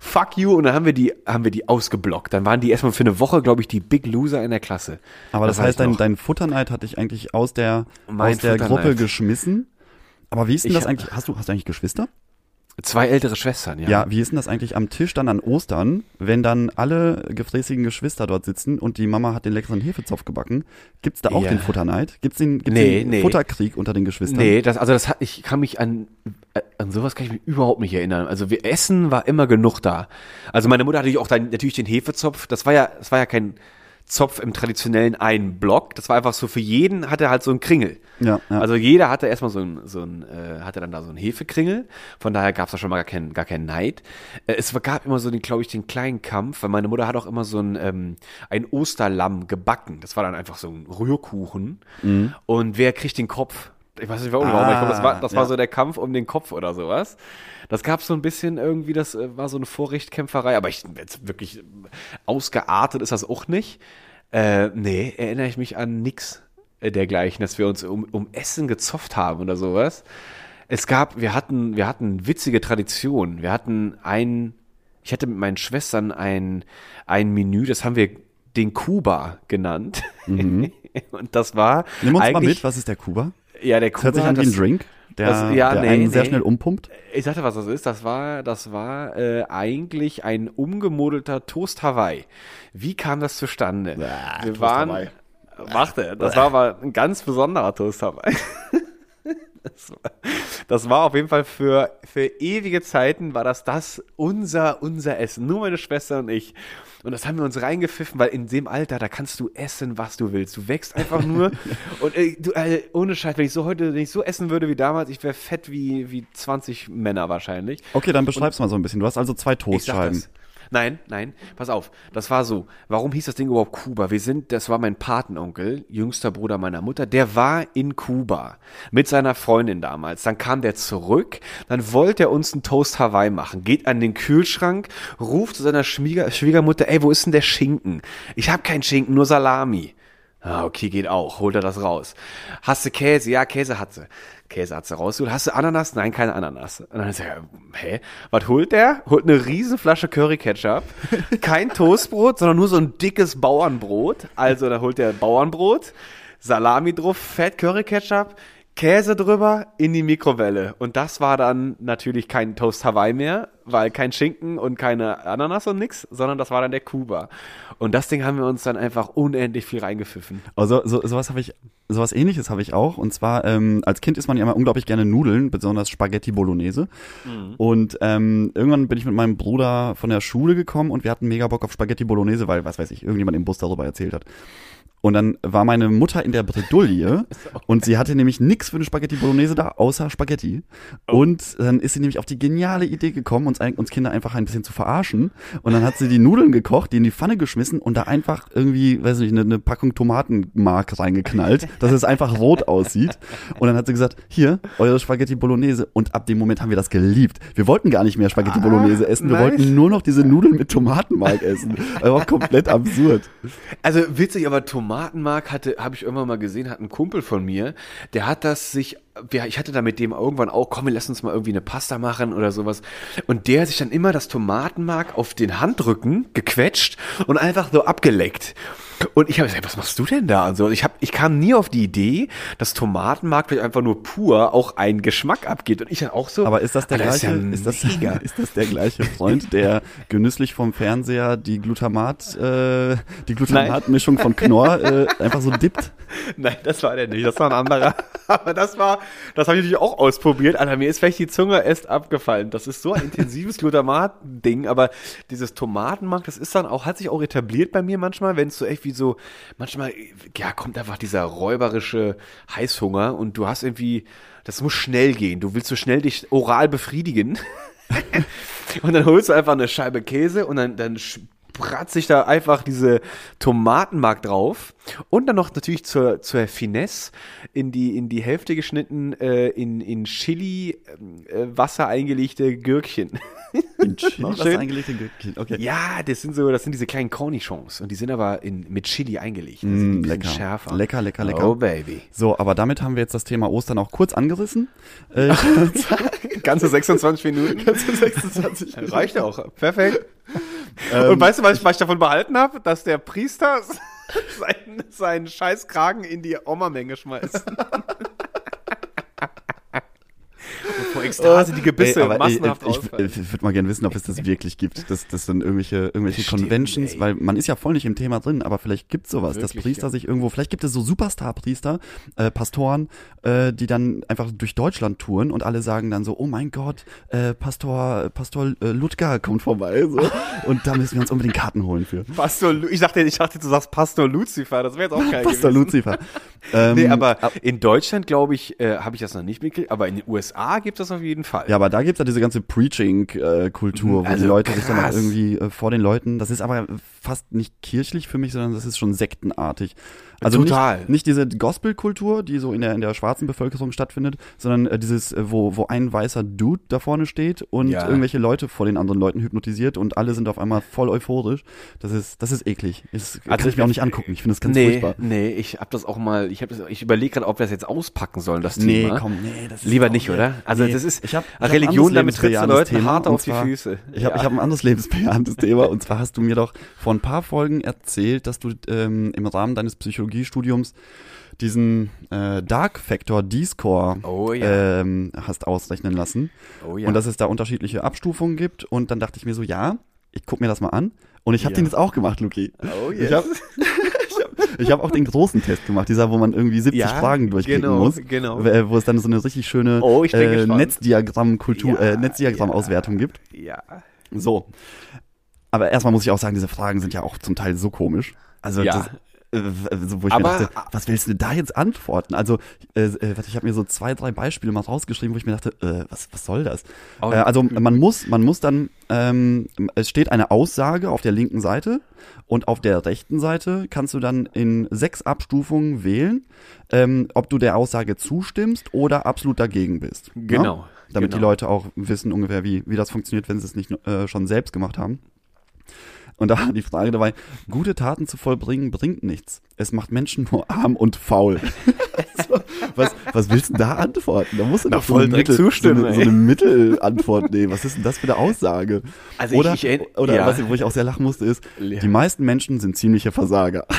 Fuck you. Und dann haben wir die, haben wir die ausgeblockt. Dann waren die erstmal für eine Woche, glaube ich, die Big Loser in der Klasse. Aber das, weiß heißt, ich dein, dein Futterneid hat dich eigentlich aus der, Mein aus der. Gruppe geschmissen. Aber wie ist denn Ich das eigentlich? Hast du, hast du eigentlich Geschwister? Zwei ältere Schwestern, ja. Ja. wie ist denn das eigentlich am Tisch dann an Ostern, wenn dann alle gefräßigen Geschwister dort sitzen und die Mama hat den leckeren Hefezopf gebacken? Gibt's da auch Ja. den Futterneid? Gibt's den, gibt's Nee, den nee. Futterkrieg unter den Geschwistern? Nee, das, also das hat, ich kann mich an, an sowas kann ich mich überhaupt nicht erinnern. Also wir Essen war immer genug da. Also meine Mutter hatte auch dann natürlich den Hefezopf. Das war ja, das war ja kein Zopf im traditionellen einen Block. Das war einfach so für jeden hatte halt so ein Kringel. Ja, ja. Also jeder hatte erstmal so ein, so ein äh, hatte dann da so ein Hefekringel. Von daher gab es da schon mal gar keinen, gar keinen Neid. Äh, es gab immer so den, glaube ich, den kleinen Kampf, weil meine Mutter hat auch immer so ein, ähm, ein Osterlamm gebacken. Das war dann einfach so ein Rührkuchen. Und wer kriegt den Kopf? Ich weiß nicht warum, aber ich glaube, das war, das war ja. so der Kampf um den Kopf oder sowas. Das gab so ein bisschen irgendwie, das äh, war so eine Vorrichtkämpferei, aber ich jetzt wirklich ausgeartet ist das auch nicht. Äh, nee, erinnere ich mich an nix äh, dergleichen, dass wir uns um, um Essen gezofft haben oder sowas. Es gab, wir hatten, wir hatten witzige Traditionen. Wir hatten ein, ich hatte mit meinen Schwestern ein, ein Menü, das haben wir den Kuba genannt. Und das war Nimm uns mal mit, was ist der Kuba? Ja, der Das Kuba. hört sich an wie ein das- Drink, der, das- ja, der nee, einen sehr nee. schnell umpumpt. Ich sagte, was das ist. Das war, das war äh, eigentlich ein umgemodelter Toast Hawaii. Wie kam das zustande? Wir Toast waren, Hawaii. Machte, das war aber ein ganz besonderer Toast Hawaii. Das war, das war auf jeden Fall für, für ewige Zeiten war das das unser, unser Essen. Nur meine Schwester und ich. Und das haben wir uns reingepfiffen, weil in dem Alter, da kannst du essen, was du willst. Du wächst einfach nur. und äh, du, äh, ohne Scheiß, wenn ich so heute, wenn ich so essen würde wie damals, ich wäre fett wie, wie 20 Männer wahrscheinlich. Okay, dann beschreib's mal so ein bisschen. Du hast also zwei Toastscheiben. Nein, nein, pass auf. Das war so. Warum hieß das Ding überhaupt Kuba? Wir sind, das war mein Patenonkel, jüngster Bruder meiner Mutter, der war in Kuba mit seiner Freundin damals. Dann kam der zurück, dann wollte er uns einen Toast Hawaii machen, geht an den Kühlschrank, ruft zu seiner Schwieger, Schwiegermutter, ey, wo ist denn der Schinken? Ich habe keinen Schinken, nur Salami. Ah, okay, geht auch. Holt er das raus. Hast du Käse? Ja, Käse hat sie. Käse hat sie rausgeholt. Hast du Ananas? Nein, keine Ananas. Und dann ist er, hä? Was holt der? Holt eine Riesenflasche Curry Ketchup. Kein Toastbrot, sondern nur so ein dickes Bauernbrot. Also, da holt der Bauernbrot, Salami drauf, Fett Curry Ketchup, Käse drüber in die Mikrowelle. Und das war dann natürlich kein Toast Hawaii mehr, weil kein Schinken und keine Ananas und nix, sondern das war dann der Kuba. Und das Ding haben wir uns dann einfach unendlich viel reingepfiffen. Also so, sowas habe ich, sowas ähnliches habe ich auch. Und zwar, ähm, als Kind isst man ja immer unglaublich gerne Nudeln, besonders Spaghetti Bolognese. Und ähm, irgendwann bin ich mit meinem Bruder von der Schule gekommen und wir hatten mega Bock auf Spaghetti Bolognese, weil, was weiß ich, irgendjemand im Bus darüber erzählt hat. Und dann war meine Mutter in der Bredouille und sie hatte nämlich nix für eine Spaghetti Bolognese da, außer Spaghetti. Und dann ist sie nämlich auf die geniale Idee gekommen, uns, uns Kinder einfach ein bisschen zu verarschen. Und dann hat sie die Nudeln gekocht, die in die Pfanne geschmissen und da einfach irgendwie, weiß nicht, eine, eine Packung Tomatenmark reingeknallt, dass es einfach rot aussieht. Und dann hat sie gesagt, hier, eure Spaghetti Bolognese. Und ab dem Moment haben wir das geliebt. Wir wollten gar nicht mehr Spaghetti Bolognese essen, wir nice. wollten nur noch diese Nudeln mit Tomatenmark essen. Einfach komplett absurd. Also witzig, aber Tomatenmark hatte, habe ich irgendwann mal gesehen, hat ein Kumpel von mir, der hat das sich, ja, ich hatte da mit dem irgendwann auch, komm, lass uns mal irgendwie eine Pasta machen oder sowas. Und der hat sich dann immer das Tomatenmark auf den Handrücken gequetscht und einfach so abgeleckt. Und ich habe gesagt, was machst du denn da? Und so, ich, hab, ich kam nie auf die Idee, dass Tomatenmark vielleicht einfach nur pur auch einen Geschmack abgeht. Und ich dann auch so. Aber ist das der Alter, gleiche? ja ist, das, ist das der gleiche Freund, der genüsslich vom Fernseher die Glutamat, äh, die Glutamatmischung von Knorr äh, einfach so dippt? Nein, das war der nicht, das war ein anderer. Aber das war, das habe ich natürlich auch ausprobiert. Alter, mir ist vielleicht die Zunge erst abgefallen. Das ist so ein intensives Glutamat-Ding, aber dieses Tomatenmark, das ist dann auch, hat sich auch etabliert bei mir manchmal, wenn es so echt wie so, manchmal, ja, kommt einfach dieser räuberische Heißhunger und du hast irgendwie, das muss schnell gehen. Du willst so schnell dich oral befriedigen. Und dann holst du einfach eine Scheibe Käse und dann, dann spratzt sich da einfach diese Tomatenmark drauf und dann noch natürlich zur, zur Finesse in die, in die Hälfte geschnitten, äh, in, in Chili äh, Wasser eingelegte Gürkchen. In Chili Noch was schön. eingelegte Gürkchen. Okay. Ja, das sind so, das sind diese kleinen Cornichons und die sind aber in, mit Chili eingelegt. Also Mm, lecker. schärfer. Lecker, lecker, lecker. Oh, Baby. So, aber damit haben wir jetzt das Thema Ostern auch kurz angerissen. Äh, Ganze 26 Minuten. Ganze 26 Reicht auch. Perfekt. Und weißt du, was ich, was ich davon behalten habe? Dass der Priester seinen, seinen Scheißkragen in die Oma-Menge schmeißt. Ekstase die Gebisse Ey, aber massenhaft ich, ich, ich, würde mal gerne wissen, ob es das wirklich gibt. Das, das sind irgendwelche, irgendwelche Bestimmt, Conventions, ey. weil man ist ja voll nicht im Thema drin, aber vielleicht gibt sowas, dass Wirklich, Priester ja. sich irgendwo, vielleicht gibt es so Superstar-Priester, äh, Pastoren, äh, die dann einfach durch Deutschland touren und alle sagen dann so, oh mein Gott, äh, Pastor, Pastor äh, Ludger kommt vorbei, so. und da müssen wir uns unbedingt Karten holen für. Pastor, ich dachte, ich dachte, du sagst Pastor Lucifer, das wäre jetzt auch geil Pastor gewesen. Lucifer. Ähm, Nee, aber ab- in Deutschland, glaube ich, äh, habe ich das noch nicht mitgekriegt, aber in den USA gibt es das auf jeden Fall. Ja, aber da gibt's ja diese ganze Preaching-Kultur, wo Also die Leute sich dann auch krass. irgendwie äh, vor den Leuten, das ist aber fast nicht kirchlich für mich, sondern das ist schon sektenartig. Also Total. Nicht, nicht diese Gospel-Kultur, die so in der, in der schwarzen Bevölkerung stattfindet, sondern äh, dieses, äh, wo, wo ein weißer Dude da vorne steht und Ja. irgendwelche Leute vor den anderen Leuten hypnotisiert und alle sind auf einmal voll euphorisch. Das ist, das ist eklig. Das kann Also ich mir auch ich- nicht angucken. Ich finde das ganz nee, furchtbar. nee, ich habe das auch mal, ich, hab das- ich überlege gerade, ob wir das jetzt auspacken sollen, das Nee, Thema. komm, nee, das ist Lieber nicht, oder? Also Nee. das ist Ich hab- ich Religion, damit trittst du Leuten Thema, hart auf die zwar- Füße. Ich habe Ja. ich hab ein anderes lebensbejahendes Thema und zwar hast du mir doch vor ein paar Folgen erzählt, dass du ähm, im Rahmen deines Psychologiestudiums diesen äh, Dark Factor D-Score Oh ja. ähm, hast ausrechnen lassen Oh ja. und dass es da unterschiedliche Abstufungen gibt und dann dachte ich mir so, ja, ich guck mir das mal an und ich habe Ja. den jetzt auch gemacht, Luki. Oh Ich habe ich hab auch den großen Test gemacht, dieser, wo man irgendwie 70 Ja, Fragen durchklicken genau, muss, genau. w- wo es dann so eine richtig schöne Oh, äh. Netzdiagramm-Kultur, Ja, äh, Netzdiagramm-Auswertung gibt. Ja. So. Aber erstmal muss ich auch sagen, diese Fragen sind ja auch zum Teil so komisch. Also Ja. das, äh, so, wo ich Aber- mir dachte, was willst du da jetzt antworten? Also, äh, äh, ich habe mir so zwei, drei Beispiele mal rausgeschrieben, wo ich mir dachte, äh, was, was soll das? Oh, äh, also man muss, man muss dann, ähm, es steht eine Aussage auf der linken Seite und auf der rechten Seite kannst du dann in sechs Abstufungen wählen, ähm, ob du der Aussage zustimmst oder absolut dagegen bist. Genau, Ja? Damit die genau. Leute auch wissen ungefähr, wie, wie das funktioniert, wenn sie es nicht äh, schon selbst gemacht haben. Und da war die Frage dabei, gute Taten zu vollbringen bringt nichts. Es macht Menschen nur arm und faul. so, was, was willst du da antworten? Da musst du Na, doch so voll eine, direkt Mittel, zustimmen, so eine, so eine Mittelantwort nehmen. Was ist denn das für eine Aussage? Also ich- oder ich erinn- oder ja. was, wo ich auch sehr lachen musste, ist, Ja. die meisten Menschen sind ziemliche Versager.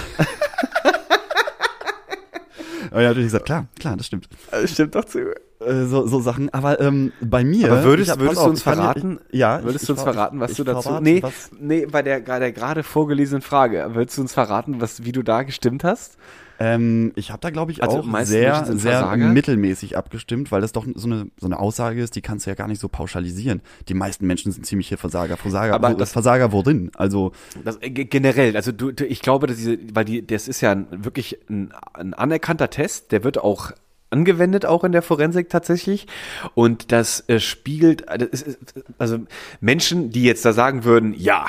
Aber ja, natürlich gesagt, klar, klar, das stimmt. Das stimmt doch zu. Äh, so, so Sachen. Aber ähm, bei mir. Aber würdest, hab- würdest pass du auf, uns verraten? Ich, ja. Würdest ich, du uns ich ver- verraten, was du dazu? verrate, nee, was- nee, bei der, der gerade vorgelesenen Frage. Würdest du uns verraten, was, wie du da gestimmt hast? Ähm, ich habe da, glaube ich, Also auch sehr, sehr mittelmäßig abgestimmt, weil das doch so eine, so eine Aussage ist, die kannst du ja gar nicht so pauschalisieren. Die meisten Menschen sind ziemliche Versager. Versager, Aber wo, das- Versager worin? Also, Das, äh, ge- generell, also du, du, ich glaube, dass diese, weil die, das ist ja ein, wirklich ein, ein anerkannter Test, der wird auch angewendet auch in der Forensik tatsächlich. Und das äh, spiegelt äh, also Menschen, die jetzt da sagen würden, ja,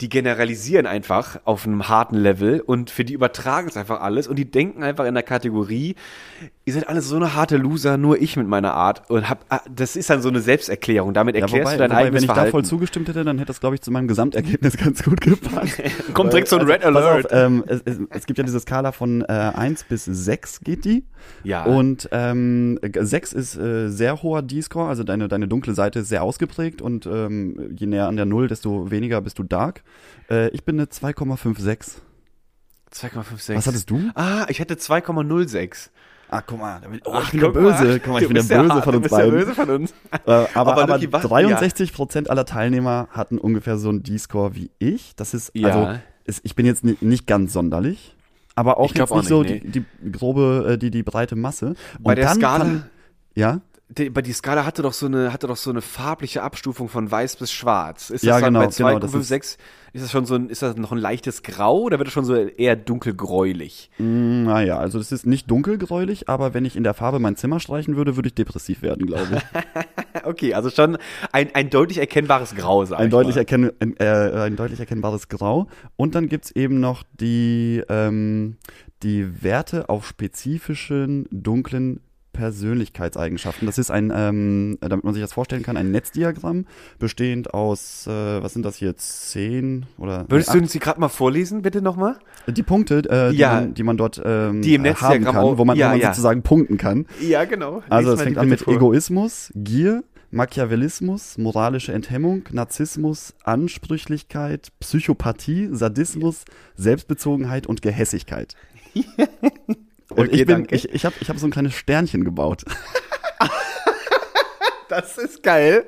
die generalisieren einfach auf einem harten Level und für die übertragen es einfach alles und die denken einfach in der Kategorie, ihr seid alle so eine harte Loser, nur ich mit meiner Art und hab, ah, das ist dann so eine Selbsterklärung, damit ja, erklärst wobei, du dein wobei wenn eigenes ich da voll zugestimmt hätte, dann hätte das, glaube ich, zu meinem Gesamtergebnis ganz gut gepasst. Kommt direkt so ein Red Pass Alert. Auf, ähm, es, es, es gibt ja diese Skala von äh, 1 bis 6 geht die. Ja. Und ähm, 6 ist äh, sehr hoher D-Score, also deine, deine dunkle Seite ist sehr ausgeprägt und ähm, je näher an der 0, desto weniger bist du dark. Äh, ich bin eine 2,56. 2,56. Was hattest du? Ah, ich hätte 2,06. Ah, guck mal, oh, Ach, ich bin der mal. Böse. Guck mal, ich bin der ja Böse von uns der beiden. Böse von uns. Äh, aber Aber aber, Lucky, was- 63 Prozent aller Teilnehmer hatten ungefähr so einen D-Score wie ich. Das ist, Ja. also, ist, ich bin jetzt ni- nicht ganz sonderlich, aber auch Ich jetzt nicht auch so nicht, die, die grobe, äh, die, die breite Masse. Bei der Skala- fand- ja? Die, bei die Skala hatte doch so eine hatte doch so eine farbliche Abstufung von weiß bis schwarz. Ist das Ja, dann genau, bei genau, das 2,56 ist das schon so ein ist das noch ein leichtes Grau oder wird das schon so eher dunkelgräulich? Mm, Naja, also das ist nicht dunkelgräulich, aber wenn ich in der Farbe mein Zimmer streichen würde, würde ich depressiv werden, glaube ich. Okay, also schon ein, ein deutlich erkennbares Grau, sag ein, ich deutlich mal. erkenn, ein, äh, ein deutlich erkennbares Grau. Und dann gibt's eben noch die, ähm, die Werte auf spezifischen dunklen Persönlichkeitseigenschaften. Das ist ein, ähm, damit man sich das vorstellen kann, ein Netzdiagramm bestehend aus, äh, was sind das hier, zehn oder Würdest nee, du uns die gerade mal vorlesen, bitte nochmal? die Punkte, äh, die, Ja. man, die man dort ähm, Die im haben kann, auch- wo man, ja, wo man ja. sozusagen punkten kann. Ja, genau. Also es fängt an mit Egoismus, Gier, Machiavellismus, moralische Enthemmung, Narzissmus, Ansprüchlichkeit, Psychopathie, Sadismus, Selbstbezogenheit und Gehässigkeit. Und Okay, ich bin, danke. ich, ich habe ich hab so ein kleines Sternchen gebaut. Das ist geil.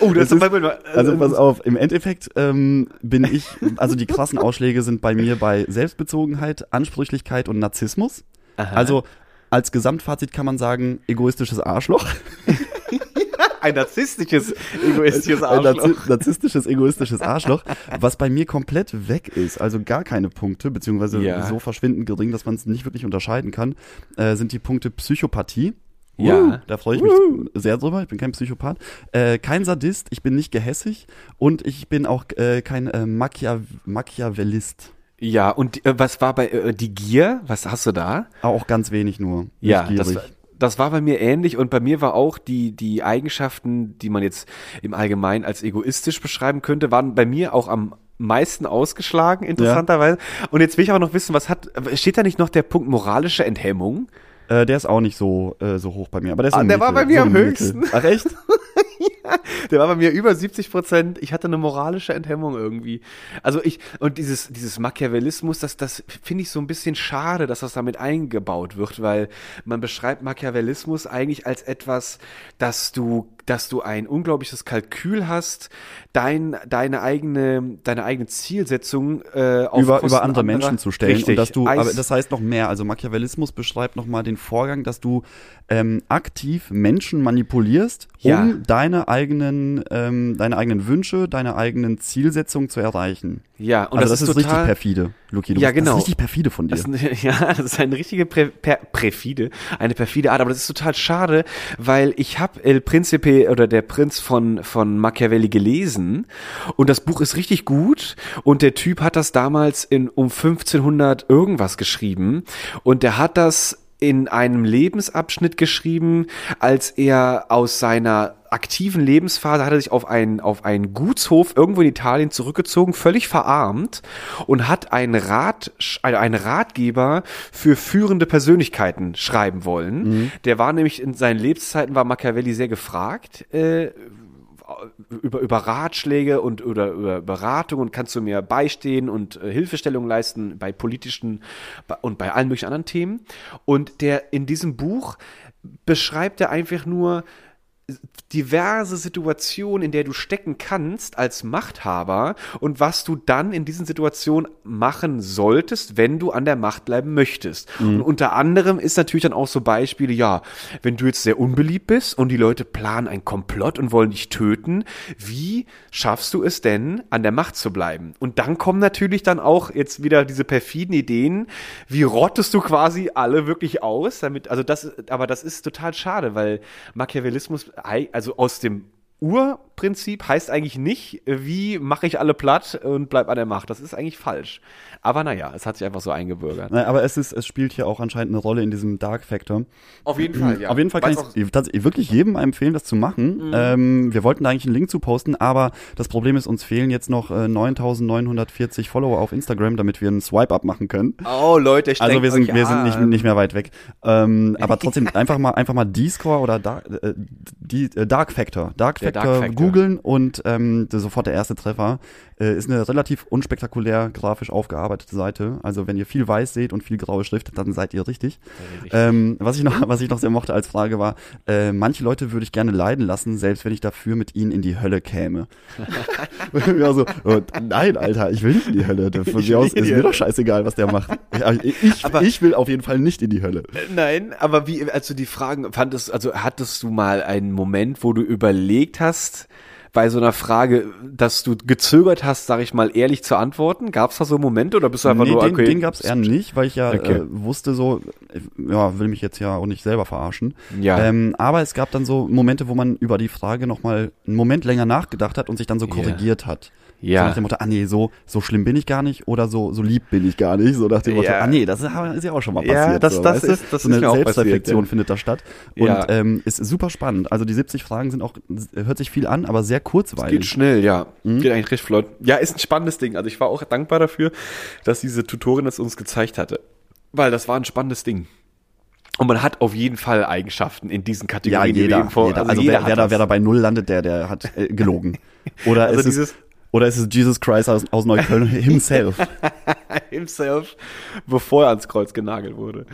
Oh, das, Das ist- ist, Also pass auf, im Endeffekt ähm, bin ich, also die krassen Ausschläge sind bei mir bei Selbstbezogenheit, Ansprüchlichkeit und Narzissmus. Also als Gesamtfazit kann man sagen, egoistisches Arschloch. ein narzisstisches, egoistisches ein Arschloch. narzi- narzisstisches, egoistisches Arschloch, was bei mir komplett weg ist, also gar keine Punkte, beziehungsweise Ja. so verschwindend gering, dass man es nicht wirklich unterscheiden kann, äh, sind die Punkte Psychopathie. Ja. Uh, da freue ich mich sehr drüber. Ich bin kein Psychopath. Äh, kein Sadist, ich bin nicht gehässig und ich bin auch äh, kein äh, Machiav Machiavellist. Ja, und äh, was war bei äh, die Gier? Was hast du da? Auch ganz wenig nur. Ja, das, das war bei mir ähnlich und bei mir war auch die, die Eigenschaften, die man jetzt im Allgemeinen als egoistisch beschreiben könnte, waren bei mir auch am meisten ausgeschlagen, interessanterweise. Und jetzt will ich auch noch wissen, was hat, steht da nicht noch der Punkt moralische Enthemmung? Äh, der ist auch nicht so, äh, so hoch bei mir. Aber der ist Ah, der war bei mir am im Mittel. höchsten. Ach echt? Der war bei mir über 70 Prozent. Ich hatte eine moralische Enthemmung irgendwie. Also ich, und dieses, dieses Machiavellismus, das, das finde ich so ein bisschen schade, dass das damit eingebaut wird, weil man beschreibt Machiavellismus eigentlich als etwas, dass du, dass du ein unglaubliches Kalkül hast, dein, deine eigene, deine eigene Zielsetzung äh, auf über, über andere Menschen zu stellen Richtig. und dass du, aber das heißt noch mehr, also Machiavellismus beschreibt nochmal den Vorgang, dass du ähm, aktiv Menschen manipulierst, um Ja. deine eigenen, ähm, deine eigenen Wünsche, deine eigenen Zielsetzungen zu erreichen. ja, und also das, das, ist, total, richtig perfide, Luki. Du Ja, bist, Das genau. ist richtig perfide von dir. Das ist, ja, das ist eine richtige Prä, per, Präfide, eine perfide Art, aber das ist total schade, weil ich habe El Principe oder der Prinz von von Machiavelli gelesen. Und das Buch ist richtig gut. Und der Typ hat das damals in um 1500 irgendwas geschrieben. Und der hat das in einem Lebensabschnitt geschrieben, als er aus seiner aktiven Lebensphase hat er sich auf einen, auf einen Gutshof irgendwo in Italien zurückgezogen, völlig verarmt und hat einen Rat, also einen Ratgeber für führende Persönlichkeiten schreiben wollen. Der war nämlich in seinen Lebenszeiten war Machiavelli sehr gefragt, äh, über, über Ratschläge und oder über Beratung und kannst du mir beistehen und äh, Hilfestellung leisten bei politischen und bei allen möglichen anderen Themen. Und der in diesem Buch beschreibt er einfach nur diverse Situationen, in der du stecken kannst als Machthaber und was du dann in diesen Situationen machen solltest, wenn du an der Macht bleiben möchtest. Und unter anderem ist natürlich dann auch so Beispiele, ja, wenn du jetzt sehr unbeliebt bist und die Leute planen ein Komplott und wollen dich töten, wie schaffst du es denn, an der Macht zu bleiben? Und dann kommen natürlich dann auch jetzt wieder diese perfiden Ideen, wie rottest du quasi alle wirklich aus, damit, also das, aber das ist total schade, weil Machiavellismus, also aus dem Urprinzip heißt eigentlich nicht, wie mache ich alle platt und bleib an der Macht. Das ist eigentlich falsch. Aber naja, es hat sich einfach so eingebürgert. Naja, aber es ist, es spielt hier auch anscheinend eine Rolle in diesem Dark Factor. Auf jeden Fall, ja. Auf jeden Fall kann Weil's ich wirklich jedem empfehlen, das zu machen. Ähm, wir wollten da eigentlich einen Link zu posten, aber das Problem ist, uns fehlen jetzt noch äh, 9940 Follower auf Instagram, damit wir einen Swipe-Up machen können. Oh, Leute, ich Also wir sind, euch wir sind nicht, nicht mehr weit weg. Ähm, aber trotzdem einfach mal einfach mal D-Score oder Dark, äh, die, äh, Dark Factor. Dark Factor, Dark Factor. Googeln und ähm, sofort der erste Treffer. Äh, ist eine relativ unspektakulär grafisch aufgearbeitete Seite. Also wenn ihr viel weiß seht und viel graue Schrift, dann seid ihr richtig. Ähm, was ich noch, was ich noch sehr mochte als Frage war, äh, manche Leute würde ich gerne leiden lassen, selbst wenn ich dafür mit ihnen in die Hölle käme. ja, so, oh, nein, Alter, ich will nicht in die Hölle. Von Ich mir aus ist mir doch scheißegal, was der macht. Ich, ich, Aber- ich will auf jeden Fall nicht in die Hölle. Nein, aber wie, als du die Fragen fandest, also hattest du mal einen Moment, wo du überlegt hast, bei so einer Frage, dass du gezögert hast, sag ich mal, ehrlich zu antworten? Gab es da so Momente oder bist du einfach nee, nur, den, okay, den gab's eher nicht, weil ich ja Okay. äh, wusste so, ja, will mich jetzt ja auch nicht selber verarschen. Ja. Ähm, aber es gab dann so Momente, wo man über die Frage nochmal einen Moment länger nachgedacht hat und sich dann so korrigiert hat. Ja. So nach dem Motto, ah nee, so, so schlimm bin ich gar nicht oder so, so lieb bin ich gar nicht. So nach dem Motto, Ja. ah nee, das ist, ist ja auch schon mal Ja, passiert. das- so, das ist- das so ist eine Selbstreflexion passiert, ja. findet da statt. Und Ja. ähm, ist super spannend. Also die 70 Fragen sind auch, hört sich viel an, aber sehr kurzweilig. Geht schnell, ja. Mhm. Geht eigentlich recht flott. Ja, ist ein spannendes Ding. Also ich war auch dankbar dafür, dass diese Tutorin es uns gezeigt hatte. Weil das war ein spannendes Ding. Und man hat auf jeden Fall Eigenschaften in diesen Ja, Kategorien. wir jeder. jeder. Also, jeder wer, wer, da, wer da bei Null landet, der, der hat äh, gelogen. Oder, Also ist es, dieses- oder ist es Jesus Christ aus, aus Neukölln himself? himself, bevor er ans Kreuz genagelt wurde.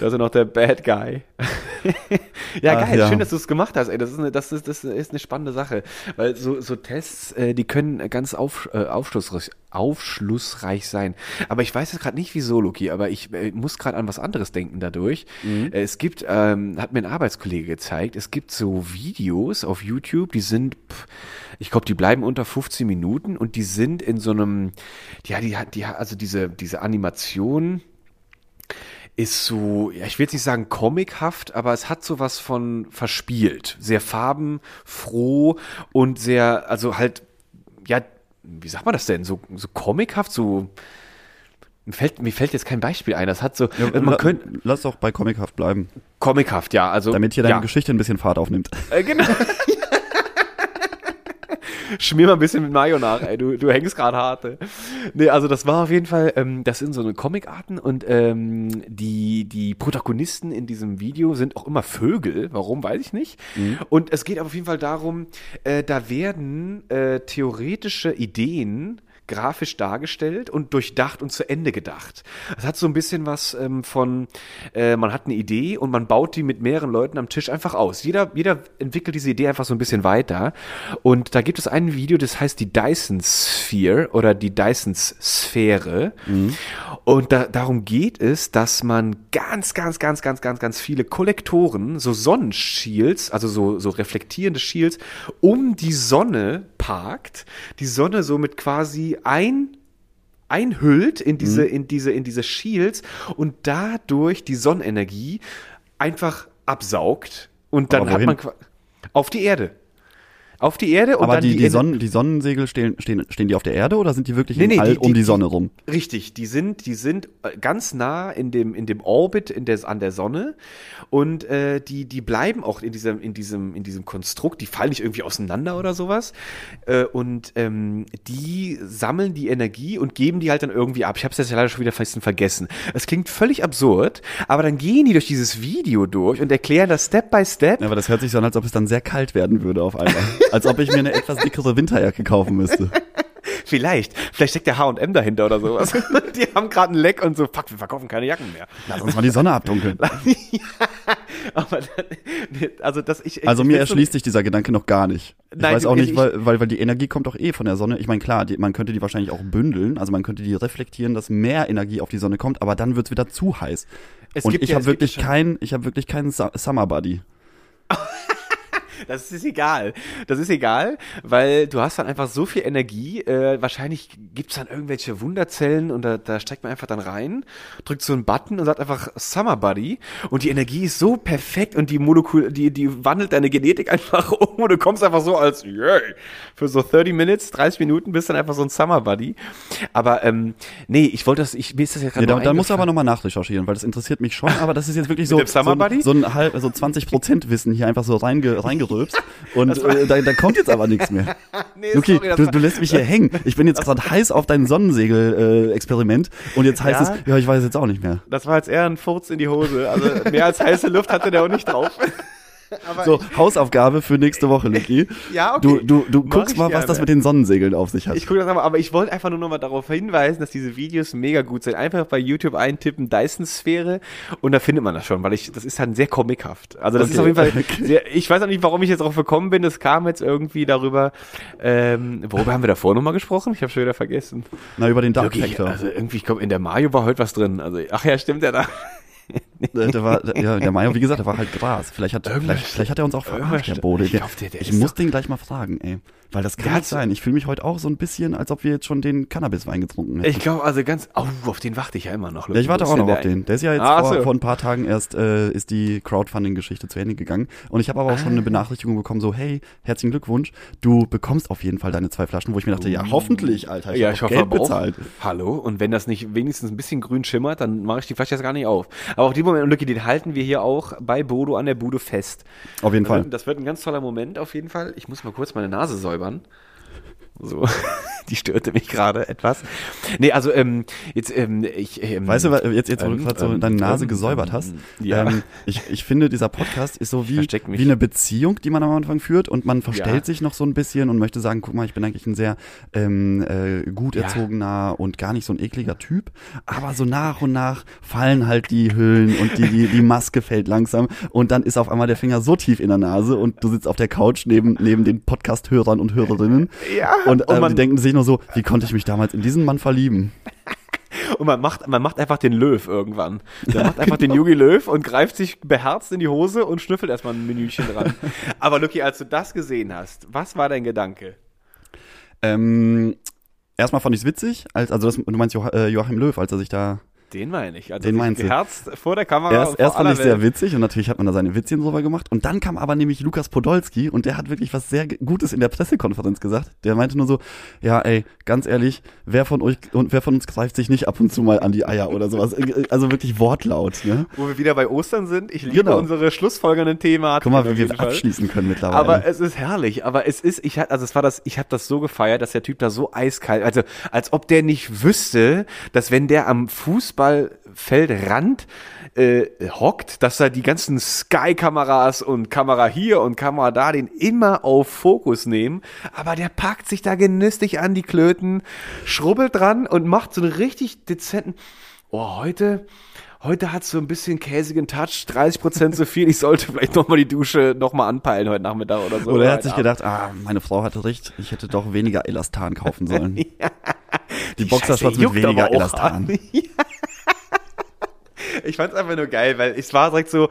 Also noch der Bad Guy. ja, Ach, geil. ja. Schön, dass du es gemacht hast. Ey, das ist eine, das ist, das ist eine spannende Sache, weil so, so Tests, äh, die können ganz auf, äh, aufschlussreich, aufschlussreich sein. Aber ich weiß jetzt gerade nicht, wieso, Luki. Aber ich äh, muss gerade an was anderes denken dadurch. Äh, es gibt, ähm, hat mir ein Arbeitskollege gezeigt, es gibt so Videos auf YouTube, die sind, pff, ich glaube, die bleiben unter 15 Minuten und die sind in so einem, ja, die hat, die also diese, diese Animation ist so, ja, ich will jetzt nicht sagen comichaft, aber es hat sowas von verspielt. Sehr farbenfroh und sehr, also halt, ja, wie sagt man das denn? So, so comichaft, so, mir fällt, mir fällt jetzt kein Beispiel ein. Das hat so, man La- könnte, Lass doch bei Comichaft bleiben, comichaft, ja, also. damit hier deine ja. Geschichte ein bisschen Fahrt aufnimmt. Äh, genau. Schmier mal ein bisschen mit Mayo nach, ey. Du, du hängst gerade hart. Ey. Nee, also das war auf jeden Fall, ähm, das sind so eine Comicarten und ähm, die, die Protagonisten in diesem Video sind auch immer Vögel. Warum, weiß ich nicht. Und es geht aber auf jeden Fall darum, äh, da werden äh, theoretische Ideen grafisch dargestellt und durchdacht und zu Ende gedacht. Es hat so ein bisschen was ähm, von, äh, man hat eine Idee und man baut die mit mehreren Leuten am Tisch einfach aus. Jeder, jeder entwickelt diese Idee einfach so ein bisschen weiter. Und da gibt es ein Video, das heißt die Dyson Sphere oder die Dyson Sphäre. Und da, darum geht es, dass man ganz, ganz, ganz, ganz, ganz, ganz viele Kollektoren, so Sonnenshields, also so, so reflektierende Shields, um die Sonne parkt, die Sonne somit quasi ein einhüllt in diese, in diese, in diese Shields und dadurch die Sonnenenergie einfach absaugt und dann hat man auf die Erde. Auf die Erde und Aber dann die, die, Ener- Sonnen, die Sonnensegel stehen, stehen, stehen die auf der Erde oder sind die wirklich Nee, nee, All die- um die- die Sonne rum? Richtig, die sind, die sind äh, ganz nah in dem, in dem Orbit in der, an der Sonne und äh, die, die bleiben auch in diesem, in diesem, in diesem Konstrukt, die fallen nicht irgendwie auseinander oder sowas äh, und ähm, die sammeln die Energie und geben die halt dann irgendwie ab. Ich habe es jetzt leider schon wieder fast vergessen. Es klingt völlig absurd, aber dann gehen die durch dieses Video durch und erklären das Step by Step. Ja, aber das hört sich so an, als ob es dann sehr kalt werden würde auf einmal. Als ob ich mir eine etwas dickere Winterjacke kaufen müsste. Vielleicht. Vielleicht steckt der H&M dahinter oder sowas. Die haben gerade einen Leck und so, fuck, wir verkaufen keine Jacken mehr. Lass uns mal die Sonne abdunkeln. Aber, also, dass ich, Also ich mir find's so- erschließt sich dieser Gedanke noch gar nicht. Ich Nein, weiß auch ich- nicht, weil, weil, weil die Energie kommt doch eh von der Sonne. Ich meine, klar, die, man könnte die wahrscheinlich auch bündeln, also man könnte die reflektieren, dass mehr Energie auf die Sonne kommt, aber dann wird's wieder zu heiß. Es Und gibt ich ja- habe wirklich ja keinen, ich habe wirklich keinen Su- Summer Buddy. Das ist egal. Das ist egal, weil du hast dann einfach so viel Energie. Äh, wahrscheinlich gibt's dann irgendwelche Wunderzellen und da, da steckt man einfach dann rein, drückt so einen Button und sagt einfach Summer Buddy und die Energie ist so perfekt und die Molekül, die, die wandelt deine Genetik einfach um und du kommst einfach so als, yay, für so 30 Minutes, 30 Minuten bist dann einfach so ein Summer Buddy. Aber ähm, nee, ich wollte das, ich, mir ist das ja gerade Ja, da, da musst du aber nochmal nachrecherchieren, weil das interessiert mich schon, aber das ist jetzt wirklich so, so, so ein halb, so 20 Prozent Wissen hier einfach so reinge, reingerülpst und äh, da, da kommt jetzt aber nichts mehr. Nee, Okay, sorry, du, du lässt mich hier hängen. Ich bin jetzt gerade heiß auf dein Sonnensegel-Experiment und jetzt heißt Ja? es, ja, ich weiß jetzt auch nicht mehr. Das war jetzt eher ein Furz in die Hose. Also mehr als heiße Luft hatte der auch nicht drauf. So, Hausaufgabe für nächste Woche, Luki. Ja, okay. Du, du, du guckst mal, was gerne. das mit den Sonnensegeln auf sich hat. Ich gucke das aber, aber ich wollte einfach nur noch mal darauf hinweisen, dass diese Videos mega gut sind. Einfach bei YouTube eintippen, Dyson-Sphäre und da findet man das schon, weil ich, das ist dann sehr comichaft. Also das ist auf Okay. jeden Fall sehr, ich weiß auch nicht, warum ich jetzt darauf gekommen bin, das kam jetzt irgendwie darüber, ähm, worüber haben wir davor nochmal gesprochen? Ich habe schon wieder vergessen. Na, über den Dark Wirklich, also irgendwie, ich glaube, in der Mario war heute was drin. Also, ach ja, stimmt ja da. Äh, der war, ja, der Mayo, wie gesagt, der war halt Gras. Vielleicht hat, vielleicht, vielleicht hat er uns auch verarscht, der Bode. ich glaub, der- der ich muss doch- den gleich mal fragen, ey. Weil das kann nicht sein. Ich fühle mich heute auch so ein bisschen, als ob wir jetzt schon den Cannabiswein getrunken hätten. Ich glaube, also ganz, oh, auf den warte ich ja immer noch. Ja, ich warte auch noch auf den. Der ist ja jetzt Ah, vor, so. vor ein paar Tagen erst, äh, ist die Crowdfunding-Geschichte zu Ende gegangen. Und ich habe aber auch schon Ah. eine Benachrichtigung bekommen, so, hey, herzlichen Glückwunsch, du bekommst auf jeden Fall deine zwei Flaschen, wo ich mir dachte, ja, hoffentlich, Alter, ich ja, ich hoffe Geld bezahlt. Hallo? Und wenn das nicht wenigstens ein bisschen grün schimmert, dann mache ich die Flasche jetzt gar nicht auf. Aber auch die Moment, Lücke, den halten wir hier auch bei Bodo an der Bude fest. Auf jeden Das Fall. das wird ein ganz toller Moment auf jeden Fall. Ich muss mal kurz meine Nase säubern. So, die störte mich gerade etwas. Nee, also ähm, jetzt ähm, ich ähm, Weißt du, jetzt, jetzt wo ähm, du gerade so ähm, deine Nase ähm, gesäubert hast, ja. ähm, ich, ich finde, dieser Podcast ist so wie, wie eine Beziehung, die man am Anfang führt und man verstellt Ja. sich noch so ein bisschen und möchte sagen, guck mal, ich bin eigentlich ein sehr ähm, äh, gut Ja. erzogener und gar nicht so ein ekliger Typ, aber so nach und nach fallen halt die Hüllen und die, die, die Maske fällt langsam und dann ist auf einmal der Finger so tief in der Nase und du sitzt auf der Couch neben, neben den Podcast-Hörern und Hörerinnen Ja, und, und äh, man- die denken sich nur so, wie konnte ich mich damals in diesen Mann verlieben? Und man macht, man macht einfach den Löw irgendwann. Man macht einfach den Yogi Löw und greift sich beherzt in die Hose und schnüffelt erstmal ein Menüchen dran. Aber Lucky, als du das gesehen hast, was war dein Gedanke? Ähm, erstmal fand ich es witzig, als, also das, du meinst Joach, äh, Joachim Löw, als er sich da. Den meine ich. Also Den meinst du? beherzt vor der Kamera. Erst, erst fand ich sehr witzig und natürlich hat man da seine Witzchen drüber gemacht. Und dann kam aber nämlich Lukas Podolski und der hat wirklich was sehr Gutes in der Pressekonferenz gesagt. Der meinte nur so, ja ey, ganz ehrlich, wer von euch und wer von uns greift sich nicht ab und zu mal an die Eier oder sowas. Also wirklich Wortlaut, ne? Wo wir wieder bei Ostern sind. Ich liebe Genau. unsere schlussfolgernden Themen. Guck mal, wie wir abschließen können mittlerweile. Aber es ist herrlich. Aber es ist, ich hatte, also es war das, ich habe das so gefeiert, dass der Typ da so eiskalt, also als ob der nicht wüsste, dass wenn der am Fußballfeldrand äh, hockt, dass da die ganzen Sky-Kameras und Kamera hier und Kamera da den immer auf Fokus nehmen. Aber der packt sich da genüsslich an die Klöten, schrubbelt dran und macht so einen richtig dezenten. Oh, heute. Heute hat so ein bisschen käsigen Touch, 30% zu viel. Ich sollte vielleicht nochmal die Dusche nochmal anpeilen heute Nachmittag oder so. oder er hat sich Abend. gedacht, ah, meine Frau hatte recht, ich hätte doch weniger Elastan kaufen sollen. Die Die Boxershorts Scheiße mit weniger Elastan. an. Ich fand's einfach nur geil, weil es war direkt so,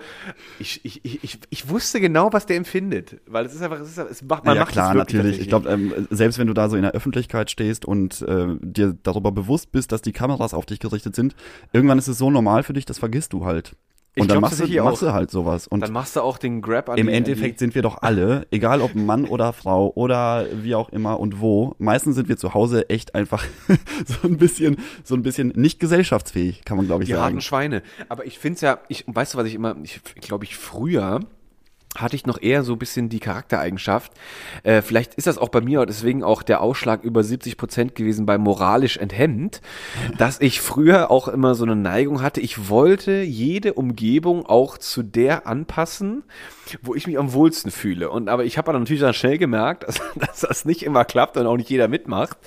ich, ich, ich, ich, wusste genau, was der empfindet. Weil es ist einfach, es, ist, es macht, man ja macht klar, es natürlich. Ich glaube, ähm, selbst wenn du da so in der Öffentlichkeit stehst und äh, dir darüber bewusst bist, dass die Kameras auf dich gerichtet sind, irgendwann ist es so normal für dich, das vergisst du halt. Ich Und dann glaub machst, du, machst auch. du halt sowas. Und Dann machst du auch den Grab an im die, Endeffekt an sind wir doch alle, egal ob Mann oder Frau oder wie auch immer und wo, meistens sind wir zu Hause echt einfach so ein bisschen, so ein bisschen nicht gesellschaftsfähig, kann man glaube ich die, die sagen. harten Schweine. Aber ich find's ja, ich, weißt du, was ich immer, ich glaube ich früher, hatte ich noch eher so ein bisschen die Charaktereigenschaft. Äh, vielleicht ist das auch bei mir deswegen auch der Ausschlag über 70 Prozent gewesen bei moralisch enthemmt, dass ich früher auch immer so eine Neigung hatte. Ich wollte jede Umgebung auch zu der anpassen, wo ich mich am wohlsten fühle. Und aber ich habe dann natürlich dann schnell gemerkt, dass, dass das nicht immer klappt und auch nicht jeder mitmacht,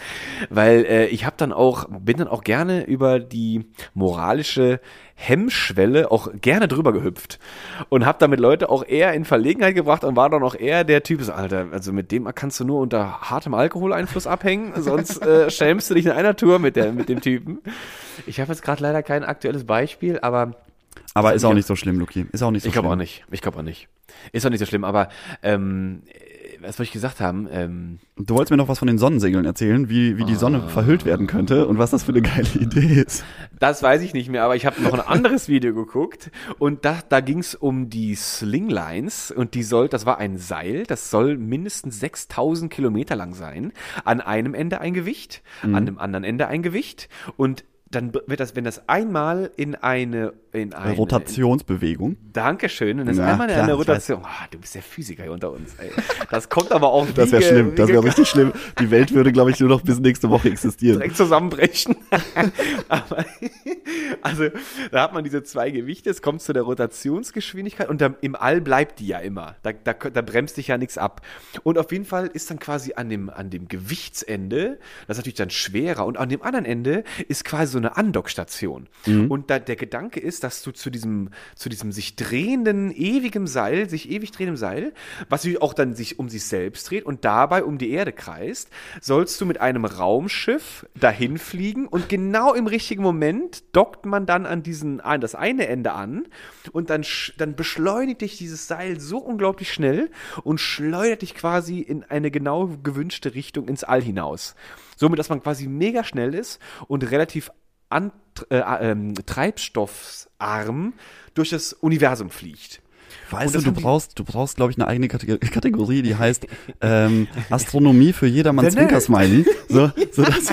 weil äh, ich habe dann auch bin dann auch gerne über die moralische Hemmschwelle auch gerne drüber gehüpft und habe damit Leute auch eher in Verlegenheit gebracht und war dann auch eher der Typ, so, Alter, also mit dem kannst du nur unter hartem Alkoholeinfluss abhängen, sonst äh, schämst du dich in einer Tour mit, der, mit dem Typen. Ich habe jetzt gerade leider kein aktuelles Beispiel, aber Aber ist auch nicht so schlimm, Luki. Ist auch nicht so ich schlimm. glaube auch nicht. Ich glaube auch nicht. Ist auch nicht so schlimm, aber ähm, was wollte ich gesagt haben? Ähm, Du wolltest mir noch was von den Sonnensegeln erzählen, wie, wie die Sonne verhüllt werden könnte und was das für eine geile Idee ist. Das weiß ich nicht mehr, aber ich habe noch ein anderes Video geguckt und da, da ging es um die Slinglines und die soll, das war ein Seil, das soll mindestens 6000 Kilometer lang sein. An einem Ende ein Gewicht, an dem anderen Ende ein Gewicht und dann wird das, wenn das einmal in eine, in eine Rotationsbewegung. Dankeschön. Und das Ja, einmal in klar, eine Rotation. Ah, du bist der Physiker hier unter uns. Ey. Das kommt aber auch Das wäre schlimm, das wäre richtig schlimm. Die Welt würde, glaube ich, nur noch bis nächste Woche existieren. direkt zusammenbrechen. Aber, also, da hat man diese zwei Gewichte, es kommt zu der Rotationsgeschwindigkeit und dann, im All bleibt die ja immer. Da, da, da bremst dich ja nichts ab. Und auf jeden Fall ist dann quasi an dem, an dem Gewichtsende, das ist natürlich dann schwerer, und an dem anderen Ende ist quasi so eine Andockstation. Und da, der Gedanke ist, dass du zu diesem, zu diesem sich drehenden, ewigen Seil, sich ewig drehendem Seil, was sich auch dann sich um sich selbst dreht und dabei um die Erde kreist, sollst du mit einem Raumschiff dahin fliegen und genau im richtigen Moment dockt man dann an diesen, an das eine Ende an und dann, dann beschleunigt dich dieses Seil so unglaublich schnell und schleudert dich quasi in eine genau gewünschte Richtung ins All hinaus. Somit, dass man quasi mega schnell ist und relativ an, äh, ähm, treibstoffsarm durch das Universum fliegt. Weißt du, du brauchst, du brauchst, glaube ich, eine eigene Kate- Kategorie, die heißt ähm, Astronomie für jedermanns Der Nerd. Zwinkersmiley. So, so dass,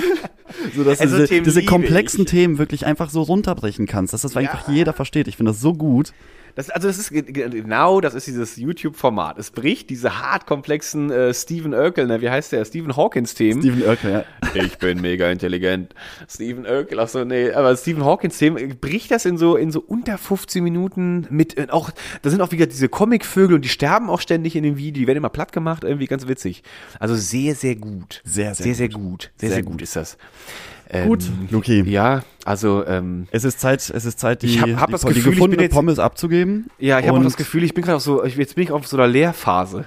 so dass Also du diese, komplexen ich. Themen wirklich einfach so runterbrechen kannst, dass das einfach jeder versteht. Ich finde das so gut. Das, also das ist ge- ge- genau, das ist dieses YouTube-Format. Es bricht diese hart komplexen äh, Stephen Urkel, ne, wie heißt der? Stephen Hawkins-Themen. Steven Urkel, ja. Ich bin mega intelligent. Stephen Urkel, ach so, nee, aber Stephen Hawkins-Themen bricht das in so, in so unter 15 Minuten mit, äh, auch, da sind auch wieder diese Comicvögel und die sterben auch ständig in dem Video, die werden immer platt gemacht, irgendwie ganz witzig. Also sehr, sehr gut. Sehr, sehr sehr, sehr gut. Sehr, Sehr sehr, gut. gut ist das. Ähm, Gut, Luki. Ja, also, ähm, Es ist Zeit, es ist Zeit, die, Ich hab- hab die, das die Gefühl, ich bin gefundene jetzt- Pommes abzugeben. Ja, ich habe auch das Gefühl, ich bin gerade auf so, ich, jetzt bin ich auf so einer Lehrphase.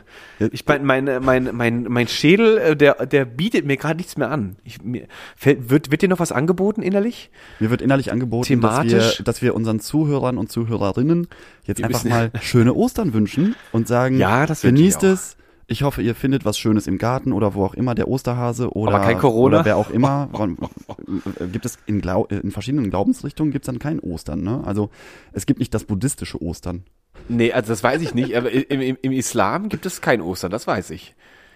Ich mein, mein, mein, mein, mein Schädel, äh, der, der bietet mir gerade nichts mehr an. Ich, mir, fällt, wird, wird dir noch was angeboten innerlich? Mir wird innerlich angeboten, dass wir, dass wir unseren Zuhörern und Zuhörerinnen jetzt Wir einfach müssen- mal schöne Ostern wünschen und sagen, Ja, das genießt auch. es. Ich hoffe, ihr findet was Schönes im Garten oder wo auch immer, der Osterhase oder, Aber kein Corona? oder wer auch immer. Gibt es in, Glau in verschiedenen Glaubensrichtungen gibt es dann kein Ostern, ne? Also es gibt nicht das buddhistische Ostern. Nee, also das weiß ich nicht, aber im, im, im Islam gibt es kein Ostern, das weiß ich.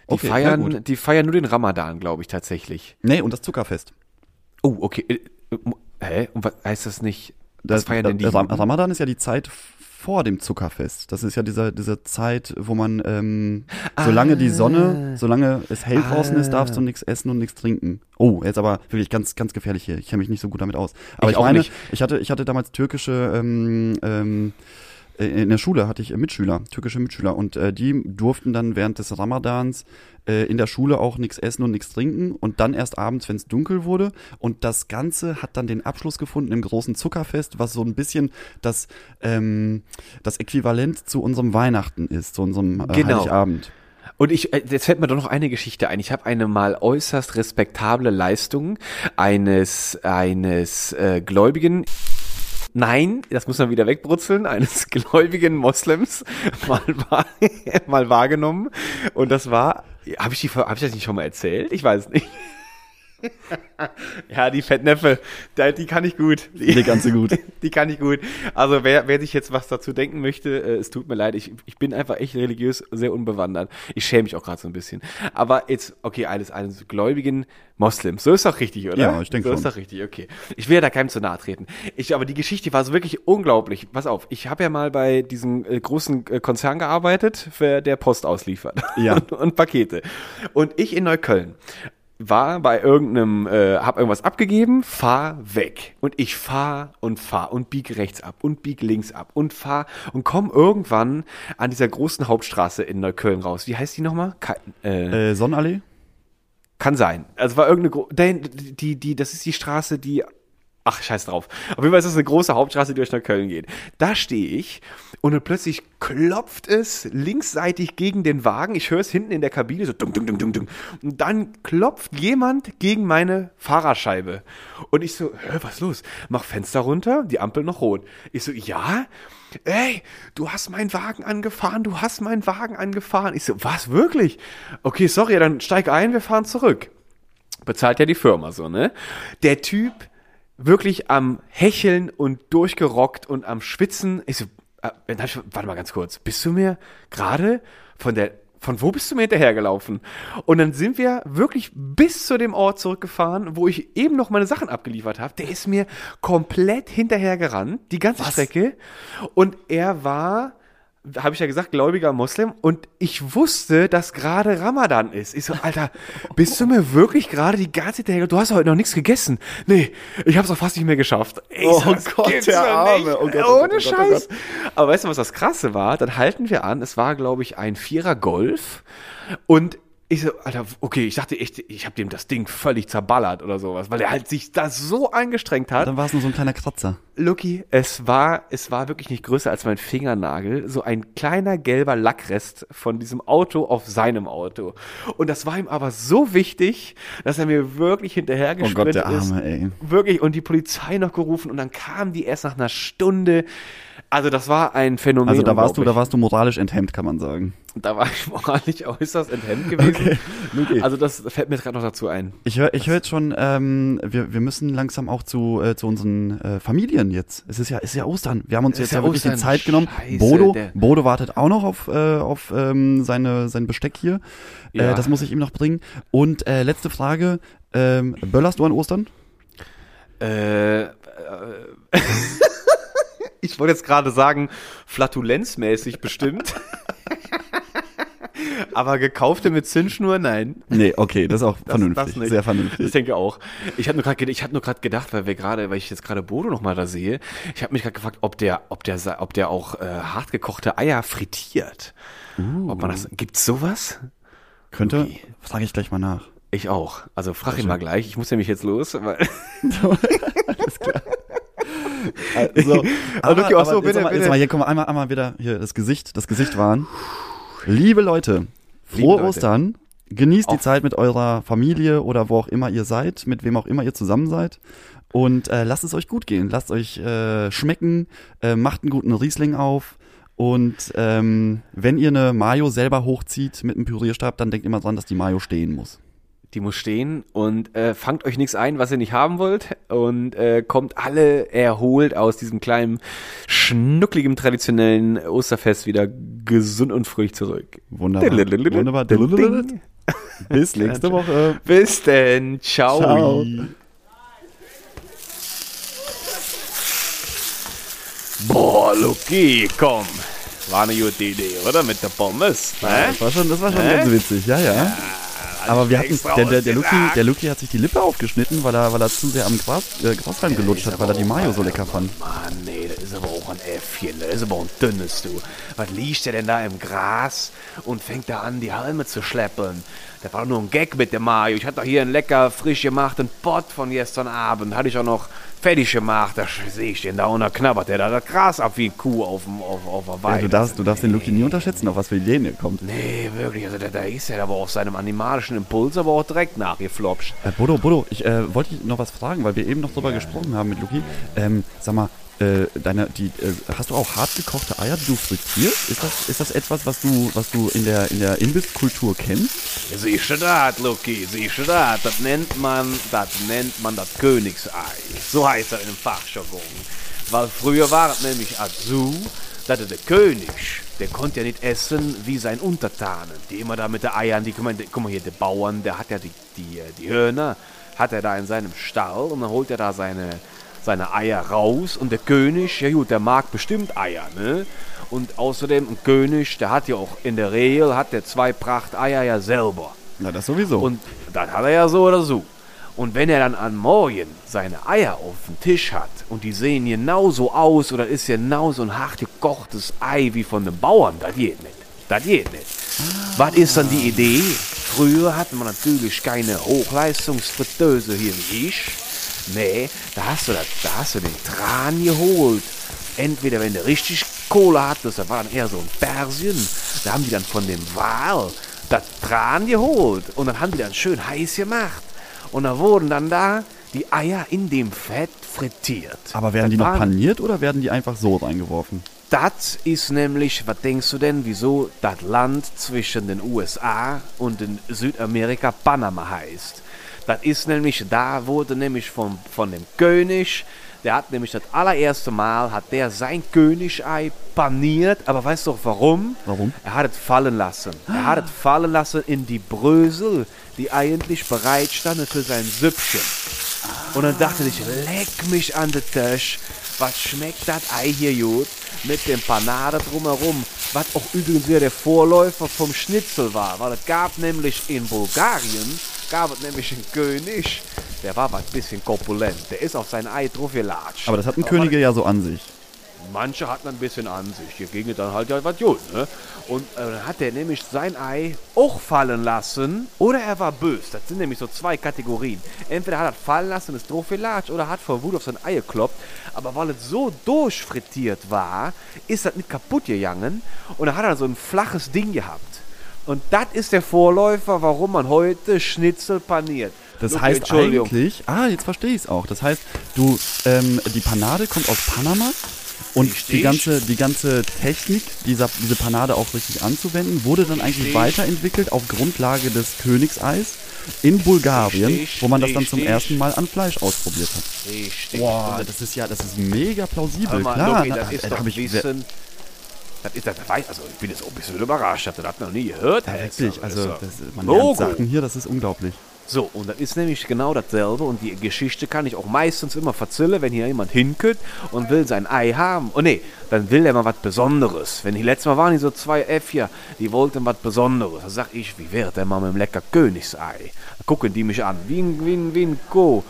Die Okay, feiern, die feiern nur den Ramadan, glaube ich, tatsächlich. Nee, und das Zuckerfest. Oh, okay. Äh, Hä? Und was heißt das nicht? Was Das, feiern denn die? Ramadan ist ja die Zeit vor dem Zuckerfest. Das ist ja diese, diese Zeit, wo man, ähm, solange die Sonne, solange es hell draußen ist, darfst du nichts essen und nichts trinken. Oh, jetzt aber wirklich ganz, ganz gefährlich hier. Ich kenne mich nicht so gut damit aus. Aber Ich ich, auch meine, nicht. ich hatte, ich hatte damals türkische, ähm, ähm, äh, in der Schule hatte ich äh, Mitschüler, türkische Mitschüler und äh, die durften dann während des Ramadans äh, in der Schule auch nichts essen und nichts trinken und dann erst abends, wenn es dunkel wurde und das Ganze hat dann den Abschluss gefunden im großen Zuckerfest, was so ein bisschen das ähm, das Äquivalent zu unserem Weihnachten ist, zu unserem äh, Genau. Heiligabend. Und ich, äh, jetzt fällt mir doch noch eine Geschichte ein. Ich habe eine mal äußerst respektable Leistung eines, eines äh, Gläubigen. Nein, das muss man wieder wegbrutzeln, eines gläubigen Moslems mal, mal wahrgenommen. Und das war, habe ich, die- hab ich das nicht schon mal erzählt? Ich weiß nicht. Ja, die Fettnäpfe, die kann ich gut. Die, Die du gut. Die kann ich gut. Also wer, wer sich jetzt was dazu denken möchte, äh, es tut mir leid, ich, ich bin einfach echt religiös sehr unbewandert. Ich schäme mich auch gerade so ein bisschen. Aber jetzt, okay, eines, eines gläubigen Moslems. So ist doch richtig, oder? Ja, ich denke So schon. ist doch richtig, okay. Ich will ja da keinem zu nahe treten. Ich, aber die Geschichte war so wirklich unglaublich. Pass auf, ich habe ja mal bei diesem äh, großen äh, Konzern gearbeitet, für der Post ausliefert. Ja. und, und Pakete. Und ich in Neukölln war bei irgendeinem, äh, hab irgendwas abgegeben, fahr weg. Und ich fahr und fahr und bieg rechts ab und bieg links ab und fahr und komm irgendwann an dieser großen Hauptstraße in Neukölln raus. Wie heißt die nochmal? Ka äh, Äh, Sonnenallee? kann sein. Also war irgendeine, dahin- die, die, das ist die Straße, die, ach, scheiß drauf. Auf jeden Fall ist das eine große Hauptstraße, die durch Neukölln geht. Da stehe ich und plötzlich klopft es linksseitig gegen den Wagen. Ich höre es hinten in der Kabine so dung, dung, dung, dung, dung. Und dann klopft jemand gegen meine Fahrerscheibe. Und ich so, hä, was los? Mach Fenster runter, die Ampel noch rot. Ich so, ja? Ey, du hast meinen Wagen angefahren, du hast meinen Wagen angefahren. Ich so, was, wirklich? Okay, sorry, dann steig ein, wir fahren zurück. Bezahlt ja die Firma so, ne? Der Typ wirklich am Hecheln und durchgerockt und am Schwitzen. Ich so, äh, ich, warte mal ganz kurz, bist du mir gerade von der, von wo bist du mir hinterhergelaufen? Und dann sind wir wirklich bis zu dem Ort zurückgefahren, wo ich eben noch meine Sachen abgeliefert habe. Der ist mir komplett hinterhergerannt, die ganze Strecke. Und er war habe ich ja gesagt, gläubiger Moslem und ich wusste, dass gerade Ramadan ist. Ich so, Alter, bist du mir wirklich gerade die ganze Zeit? Du hast heute noch nichts gegessen. Nee, ich hab's auch fast nicht mehr geschafft. Ich Oh so, Gott, der Arme. nicht. Oh Gott, oh Ohne oh Gott, oh Scheiß. Aber weißt du, was das Krasse war? Dann halten wir an. Es war, glaube ich, ein Vierer Golf und ich so, Alter, okay, ich dachte echt, ich habe dem das Ding völlig zerballert oder sowas, weil er halt sich da so angestrengt hat. Dann war es nur so ein kleiner Kratzer. Lucky, es war, es war wirklich nicht größer als mein Fingernagel, so ein kleiner gelber Lackrest von diesem Auto auf seinem Auto. Und das war ihm aber so wichtig, dass er mir wirklich Oh hinterhergesprintet Gott, der ist. Arme, ey. Wirklich, und die Polizei noch gerufen und dann kam die erst nach einer Stunde. Also das war ein Phänomen. Also da warst du, da warst du moralisch enthemmt, kann man sagen. Da war ich moralisch äußerst enthemmt gewesen. Luki. Also das fällt mir jetzt gerade noch dazu ein. Ich höre ich hör jetzt schon, ähm, wir, wir müssen langsam auch zu, äh, zu unseren äh, Familien jetzt. Es ist ja, ist ja Ostern. Wir haben uns jetzt ja ja wirklich die. Zeit genommen. Scheiße, Bodo, der- Bodo wartet auch noch auf, äh, auf ähm, seine, sein Besteck hier. Ja. Äh, das muss ich ihm noch bringen. Und äh, letzte Frage. Ähm, böllerst du an Ostern? Äh, äh, ich wollte jetzt gerade sagen, flatulenzmäßig bestimmt. Aber gekaufte mit Zündschnur, nein. Nee, okay, das ist auch Das- vernünftig. das sehr Ich vernünftig. denke auch. Ich habe nur gerade, ich hatte nur gerade gedacht, weil wir gerade, weil ich jetzt gerade Bodo noch mal da sehe, ich habe mich gerade gefragt, ob der, ob der, ob der auch äh, hartgekochte Eier frittiert. Ob man das, gibt's sowas? Könnte, Okay. frage ich gleich mal nach. Ich auch. Also frag ihn mal gleich. Ich muss nämlich jetzt los, weil Also, Aber Luki, auch so, jetzt bitte, mal, bitte. Jetzt mal, hier kommen wir einmal, einmal wieder, hier, das Gesicht, das Gesicht wahren. Liebe Leute, Liebe frohe Leute. Ostern. Genießt die Auf- Zeit mit eurer Familie oder wo auch immer ihr seid, mit wem auch immer ihr zusammen seid. Und äh, lasst es euch gut gehen. Lasst euch äh, schmecken. Äh, macht einen guten Riesling auf. Und ähm, wenn ihr eine Mayo selber hochzieht mit einem Pürierstab, dann denkt immer dran, dass die Mayo stehen muss. Die muss stehen und äh, fangt euch nichts ein, was ihr nicht haben wollt und äh, kommt alle erholt aus diesem kleinen, schnuckligen, traditionellen Osterfest wieder gesund und fröhlich zurück. Wunderbar. Wunderbar. Bis nächste Woche. Bis denn. Ciao. Ciao. Boah, Luki, komm. War eine gute Idee, oder? Mit der Pommes. Ne? Das war schon, das war schon Hä? ganz witzig, ja, ja. Aber wir hatten, der, der, der, Luki, der Luki hat sich die Lippe aufgeschnitten, weil er, weil er zu sehr am Gras, äh, Grashalm gelutscht hat, weil er die Mayo so lecker fand. Mann, nee, das ist aber auch ein Äffchen, das ist aber ein dünnes, du. Was liegt der denn da im Gras und fängt da an, die Halme zu schleppen? Das war doch nur ein Gag mit dem Mario. Ich hatte doch hier einen lecker, frisch gemachten Pott von gestern Abend. Hatte ich auch noch fertig gemacht. Da sehe ich den da und da knabbert der da das Gras ab wie ein Kuh auf, dem, auf, auf der Ja, Weide. du, darfst, du darfst den Luki nie unterschätzen, auf was für Ideen er kommt. Nee, wirklich. Also da, da ist er aber auf seinem animalischen Impuls aber auch direkt nachgeflopscht. Äh, Bodo, Bodo, ich äh, wollte dich noch was fragen, weil wir eben noch drüber gesprochen haben mit Luki. Ähm, sag mal, äh, deine, die, äh, hast du auch hart gekochte Eier, die du frittierst? Ist das, ist das etwas, was du, was du in der, in der Imbisskultur kennst? Du das, Lucky, du das? Das nennt man, das nennt man das Königsei. So heißt das im Fachjargon. Weil früher war es nämlich so, dass der König, der konnte ja nicht essen wie sein Untertanen. Die immer da mit den Eiern, die, guck mal, guck mal hier, der Bauern, der hat ja die, die, die Hörner, hat er da in seinem Stall und dann holt er da seine, seine Eier raus und der König, ja gut, der mag bestimmt Eier, ne? Und außerdem, ein König, der hat ja auch in der Regel, hat der zwei Prachteier ja selber. Na, das sowieso. Und das hat er ja so oder so. Und wenn er dann an Morgen seine Eier auf dem Tisch hat und die sehen genauso aus oder ist genau so ein hart gekochtes Ei wie von den Bauern, das geht nicht. Das geht nicht. Was ist dann die Idee? Früher hatte man natürlich keine Hochleistungsfritteuse hier wie ich. Nee, da hast du, das, da hast du den Tran geholt. Entweder wenn du richtig Kohle hattest, da war dann eher so ein Persien, da haben die dann von dem Wal das Tran geholt und dann haben die dann schön heiß gemacht. Und da wurden dann da die Eier in dem Fett frittiert. Aber werden Das die noch paniert oder werden die einfach so reingeworfen? das ist nämlich, was denkst du denn, wieso das Land zwischen den USA und den Südamerika Panama heißt? Das ist nämlich, da wurde nämlich von, von dem König, der hat nämlich das allererste Mal, hat der sein Königei paniert, aber weißt du warum? Warum? Er hat es fallen lassen. Er hat es fallen lassen in die Brösel, die eigentlich bereit standen für sein Süppchen. Und dann dachte ich, leck mich an den Tisch. Was schmeckt das Ei hier gut? Mit dem Panade drumherum. Was auch übrigens wieder der Vorläufer vom Schnitzel war. Weil es gab nämlich in Bulgarien, gab es nämlich einen König, der war was bisschen korpulent. Der ist auf sein Ei drauf gelatscht. Aber das hatten Aber Könige ja so an sich. Manche hatten ein bisschen an sich. Hier ging es dann halt ja was gut, ne? Und äh, dann hat er nämlich sein Ei auch fallen lassen. Oder er war böse. Das sind nämlich so zwei Kategorien. Entweder hat er fallen lassen, ist drauf gelatscht, oder hat vor Wut auf sein Ei gekloppt. Aber weil es so durchfrittiert war, ist das nicht kaputt gegangen. Und dann hat er so ein flaches Ding gehabt. Und das ist der Vorläufer, warum man heute Schnitzel paniert. Das Luki, heißt eigentlich, ah, jetzt verstehe ich es auch. Das heißt, du, ähm, die Panade kommt aus Panama und die ganze, die ganze Technik, dieser, diese Panade auch richtig anzuwenden, wurde dann eigentlich Richtig. weiterentwickelt auf Grundlage des Königseis in Bulgarien, Richtig, wo man das dann zum ersten Mal an Fleisch ausprobiert hat. Richtig. Boah, das ist ja, das ist mega plausibel, mal, klar. Na, das ist äh, doch hab ich, bisschen... Das ist, das also ich bin jetzt ein bisschen überrascht, ich hatte das noch nie gehört. ja, wirklich, also das, man Logo. lernt Sachen hier, das ist unglaublich. So, und das ist nämlich genau dasselbe und die Geschichte kann ich auch meistens immer verzählen, wenn hier jemand hinkommt und will sein Ei haben. Oh nee, dann will er mal was Besonderes. Wenn die letztes Mal waren die so zwei F hier, die wollten was Besonderes. Da sag ich, wie wäre denn mal mit dem lecker Königsei? Dann gucken die mich an, wie ein, wie ein, wie ein Co.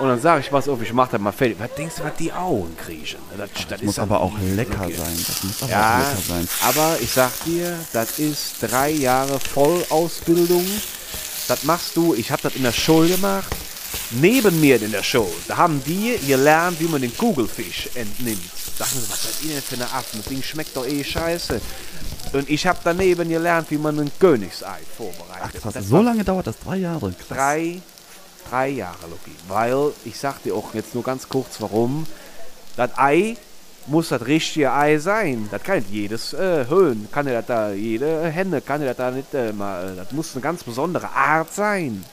Und dann sage ich, was auf, ich mach das mal fertig. Was denkst du, was die Augen kriechen? Das, Das muss aber auch lecker sein. Das muss aber auch ja, lecker sein. aber ich sag dir, das ist drei Jahre Vollausbildung. Das machst du, ich habe das in der Schule gemacht. Neben mir in der Schule, da haben die gelernt, wie man den Kugelfisch entnimmt. Dachten sie, was seid ihr denn für eine Affen? Das Ding schmeckt doch eh scheiße. Und ich habe daneben gelernt, wie man ein Königsei vorbereitet. Ach krass, Das so lange dauert das, drei Jahre. Krass. drei, drei Jahre, Loki. Weil, ich sag dir auch jetzt nur ganz kurz, warum. Das Ei muss das richtige Ei sein. Das kann nicht jedes äh, Höhen, kann das da, jede Henne kann das da nicht äh, mal. Das muss eine ganz besondere Art sein.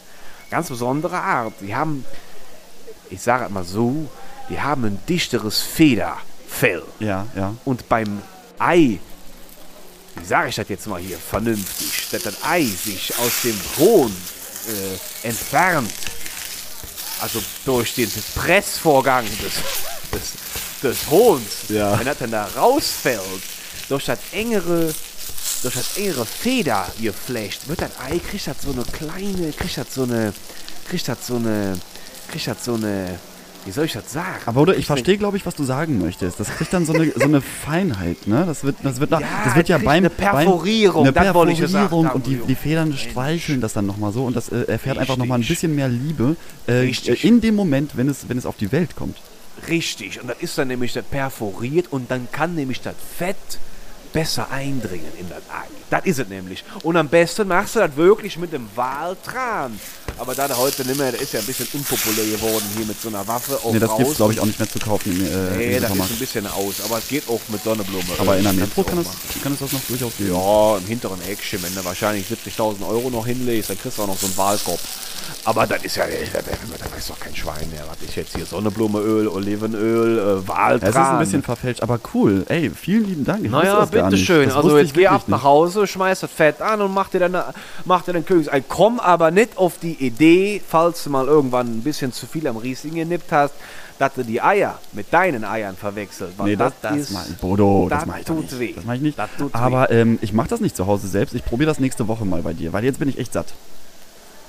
Ganz besondere Art. Die haben, ich sage mal so, die haben ein dichteres Federfell. Ja, ja. Und beim Ei, wie sage ich das jetzt mal hier vernünftig, dass das Ei sich aus dem Hohn äh, entfernt, also durch den Pressvorgang des, des, des Hohns, Ja. wenn das dann da rausfällt, durch das engere durch das engere Federgeflecht wird das Ei, kriegt das so eine kleine, kriegt das so eine, kriegt das so eine, kriegt das so eine, wie soll ich das sagen? Aber oder ich verstehe, glaube ich, was du sagen möchtest. Das kriegt dann so eine, so eine Feinheit, ne? Das wird, das wird, nach, Ja, das wird ja beim eine Perforierung, beim, eine gesagt Perforierung haben, und die, die Federn streicheln das dann nochmal so und das äh, erfährt einfach Richtig. nochmal ein bisschen mehr Liebe äh, in dem Moment, wenn es, wenn es auf die Welt kommt. Richtig, und das ist dann nämlich perforiert und dann kann nämlich das Fett besser eindringen in das Ei. Das ist es nämlich. Und am besten machst du das wirklich mit dem Waltran. Aber da der heute nicht mehr, der ist ja ein bisschen unpopulär geworden hier mit so einer Waffe. Auch Nee, das gibt's raus. glaube ich auch nicht mehr zu kaufen im, äh, Nee, das ist Supermarkt. ein bisschen aus, aber es geht auch mit Sonnenblume. Aber in der Metro kann es, kann es das noch durchaus geben. Ja, im hinteren Eckchen, wenn du wahrscheinlich 70.000 Euro noch hinlegst, dann kriegst du auch noch so einen Wahlkorb. Aber das ist ja, da, weiß doch kein Schwein mehr. Was ist jetzt hier? Sonnenblumeöl, Olivenöl, äh, Waltran. Es ist ein bisschen verfälscht, aber cool. Ey, vielen lieben Dank. Ich Naja, das bitteschön. Das Also jetzt ich geh ab nach. Hause, schmeiß das Fett an und mach dir dann, mach dir dann Königsein. Komm aber nicht auf die Idee, falls du mal irgendwann ein bisschen zu viel am Riesling genippt hast, dass du die Eier mit deinen Eiern verwechselt. Weil Nee, das, das, ist- mach ich, Bodo, das, das mach ich tut nicht. weh. Das mach ich nicht. Das Aber ähm, ich mache das nicht zu Hause selbst. Ich probiere das nächste Woche mal bei dir, weil jetzt bin ich echt satt.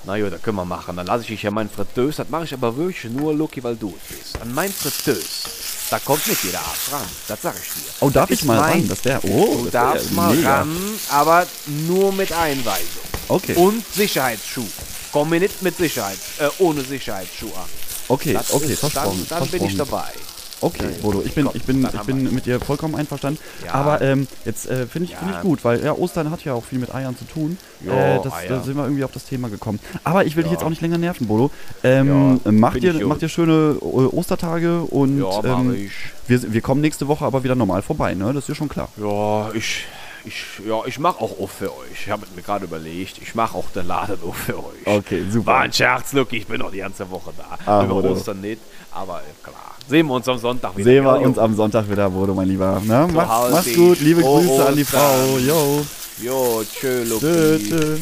Na ja, das können wir machen. Dann lasse ich dich ja mein Fritteus. Das mache ich aber wirklich nur, Lucky, weil du es bist. An mein Fritteus. Da kommt nicht jeder Arzt ran. Das sag ich dir. Oh, darf Das ich ist mal mein- ran? Das wäre, oh, Du das darfst wär mal mega. ran, aber nur mit Einweisung. Okay, Und Sicherheitsschuh. Komm mir nicht mit Sicherheits, äh, ohne Sicherheitsschuh an. okay, Das okay, ist, versprochen. Dann, dann bin ich dabei. Okay, Bodo, ich bin, Komm, ich bin, ich bin mit dir vollkommen einverstanden. Ja. Aber ähm, jetzt äh, finde ich, find ich gut, weil ja, Ostern hat ja auch viel mit Eiern zu tun. Ja, äh, das, Eier. Da sind wir irgendwie auf das Thema gekommen. Aber ich will dich Ja. jetzt auch nicht länger nerven, Bodo. Ähm, Ja, mach, dir, mach dir schöne äh, Ostertage und ähm, wir, wir kommen nächste Woche aber wieder normal vorbei, ne? Das ist ja schon klar. Ja, ich, ich, ja, ich mache auch auf für euch. Ich habe mir gerade überlegt, ich mache auch den Laden auf für euch. Okay, super. War ein Scherz, Lucky, ich bin noch die ganze Woche da. Ah, Über Bodo. Ostern nicht, aber klar. Sehen wir uns am Sonntag wieder. Sehen wir uns am Sonntag wieder, Bodo, mein Lieber. Ne? Mach, halt mach's gut, liebe Frohe Grüße an die Ostern. Frau. Jo, Jo, tschö, Lucky. tschö, tschö.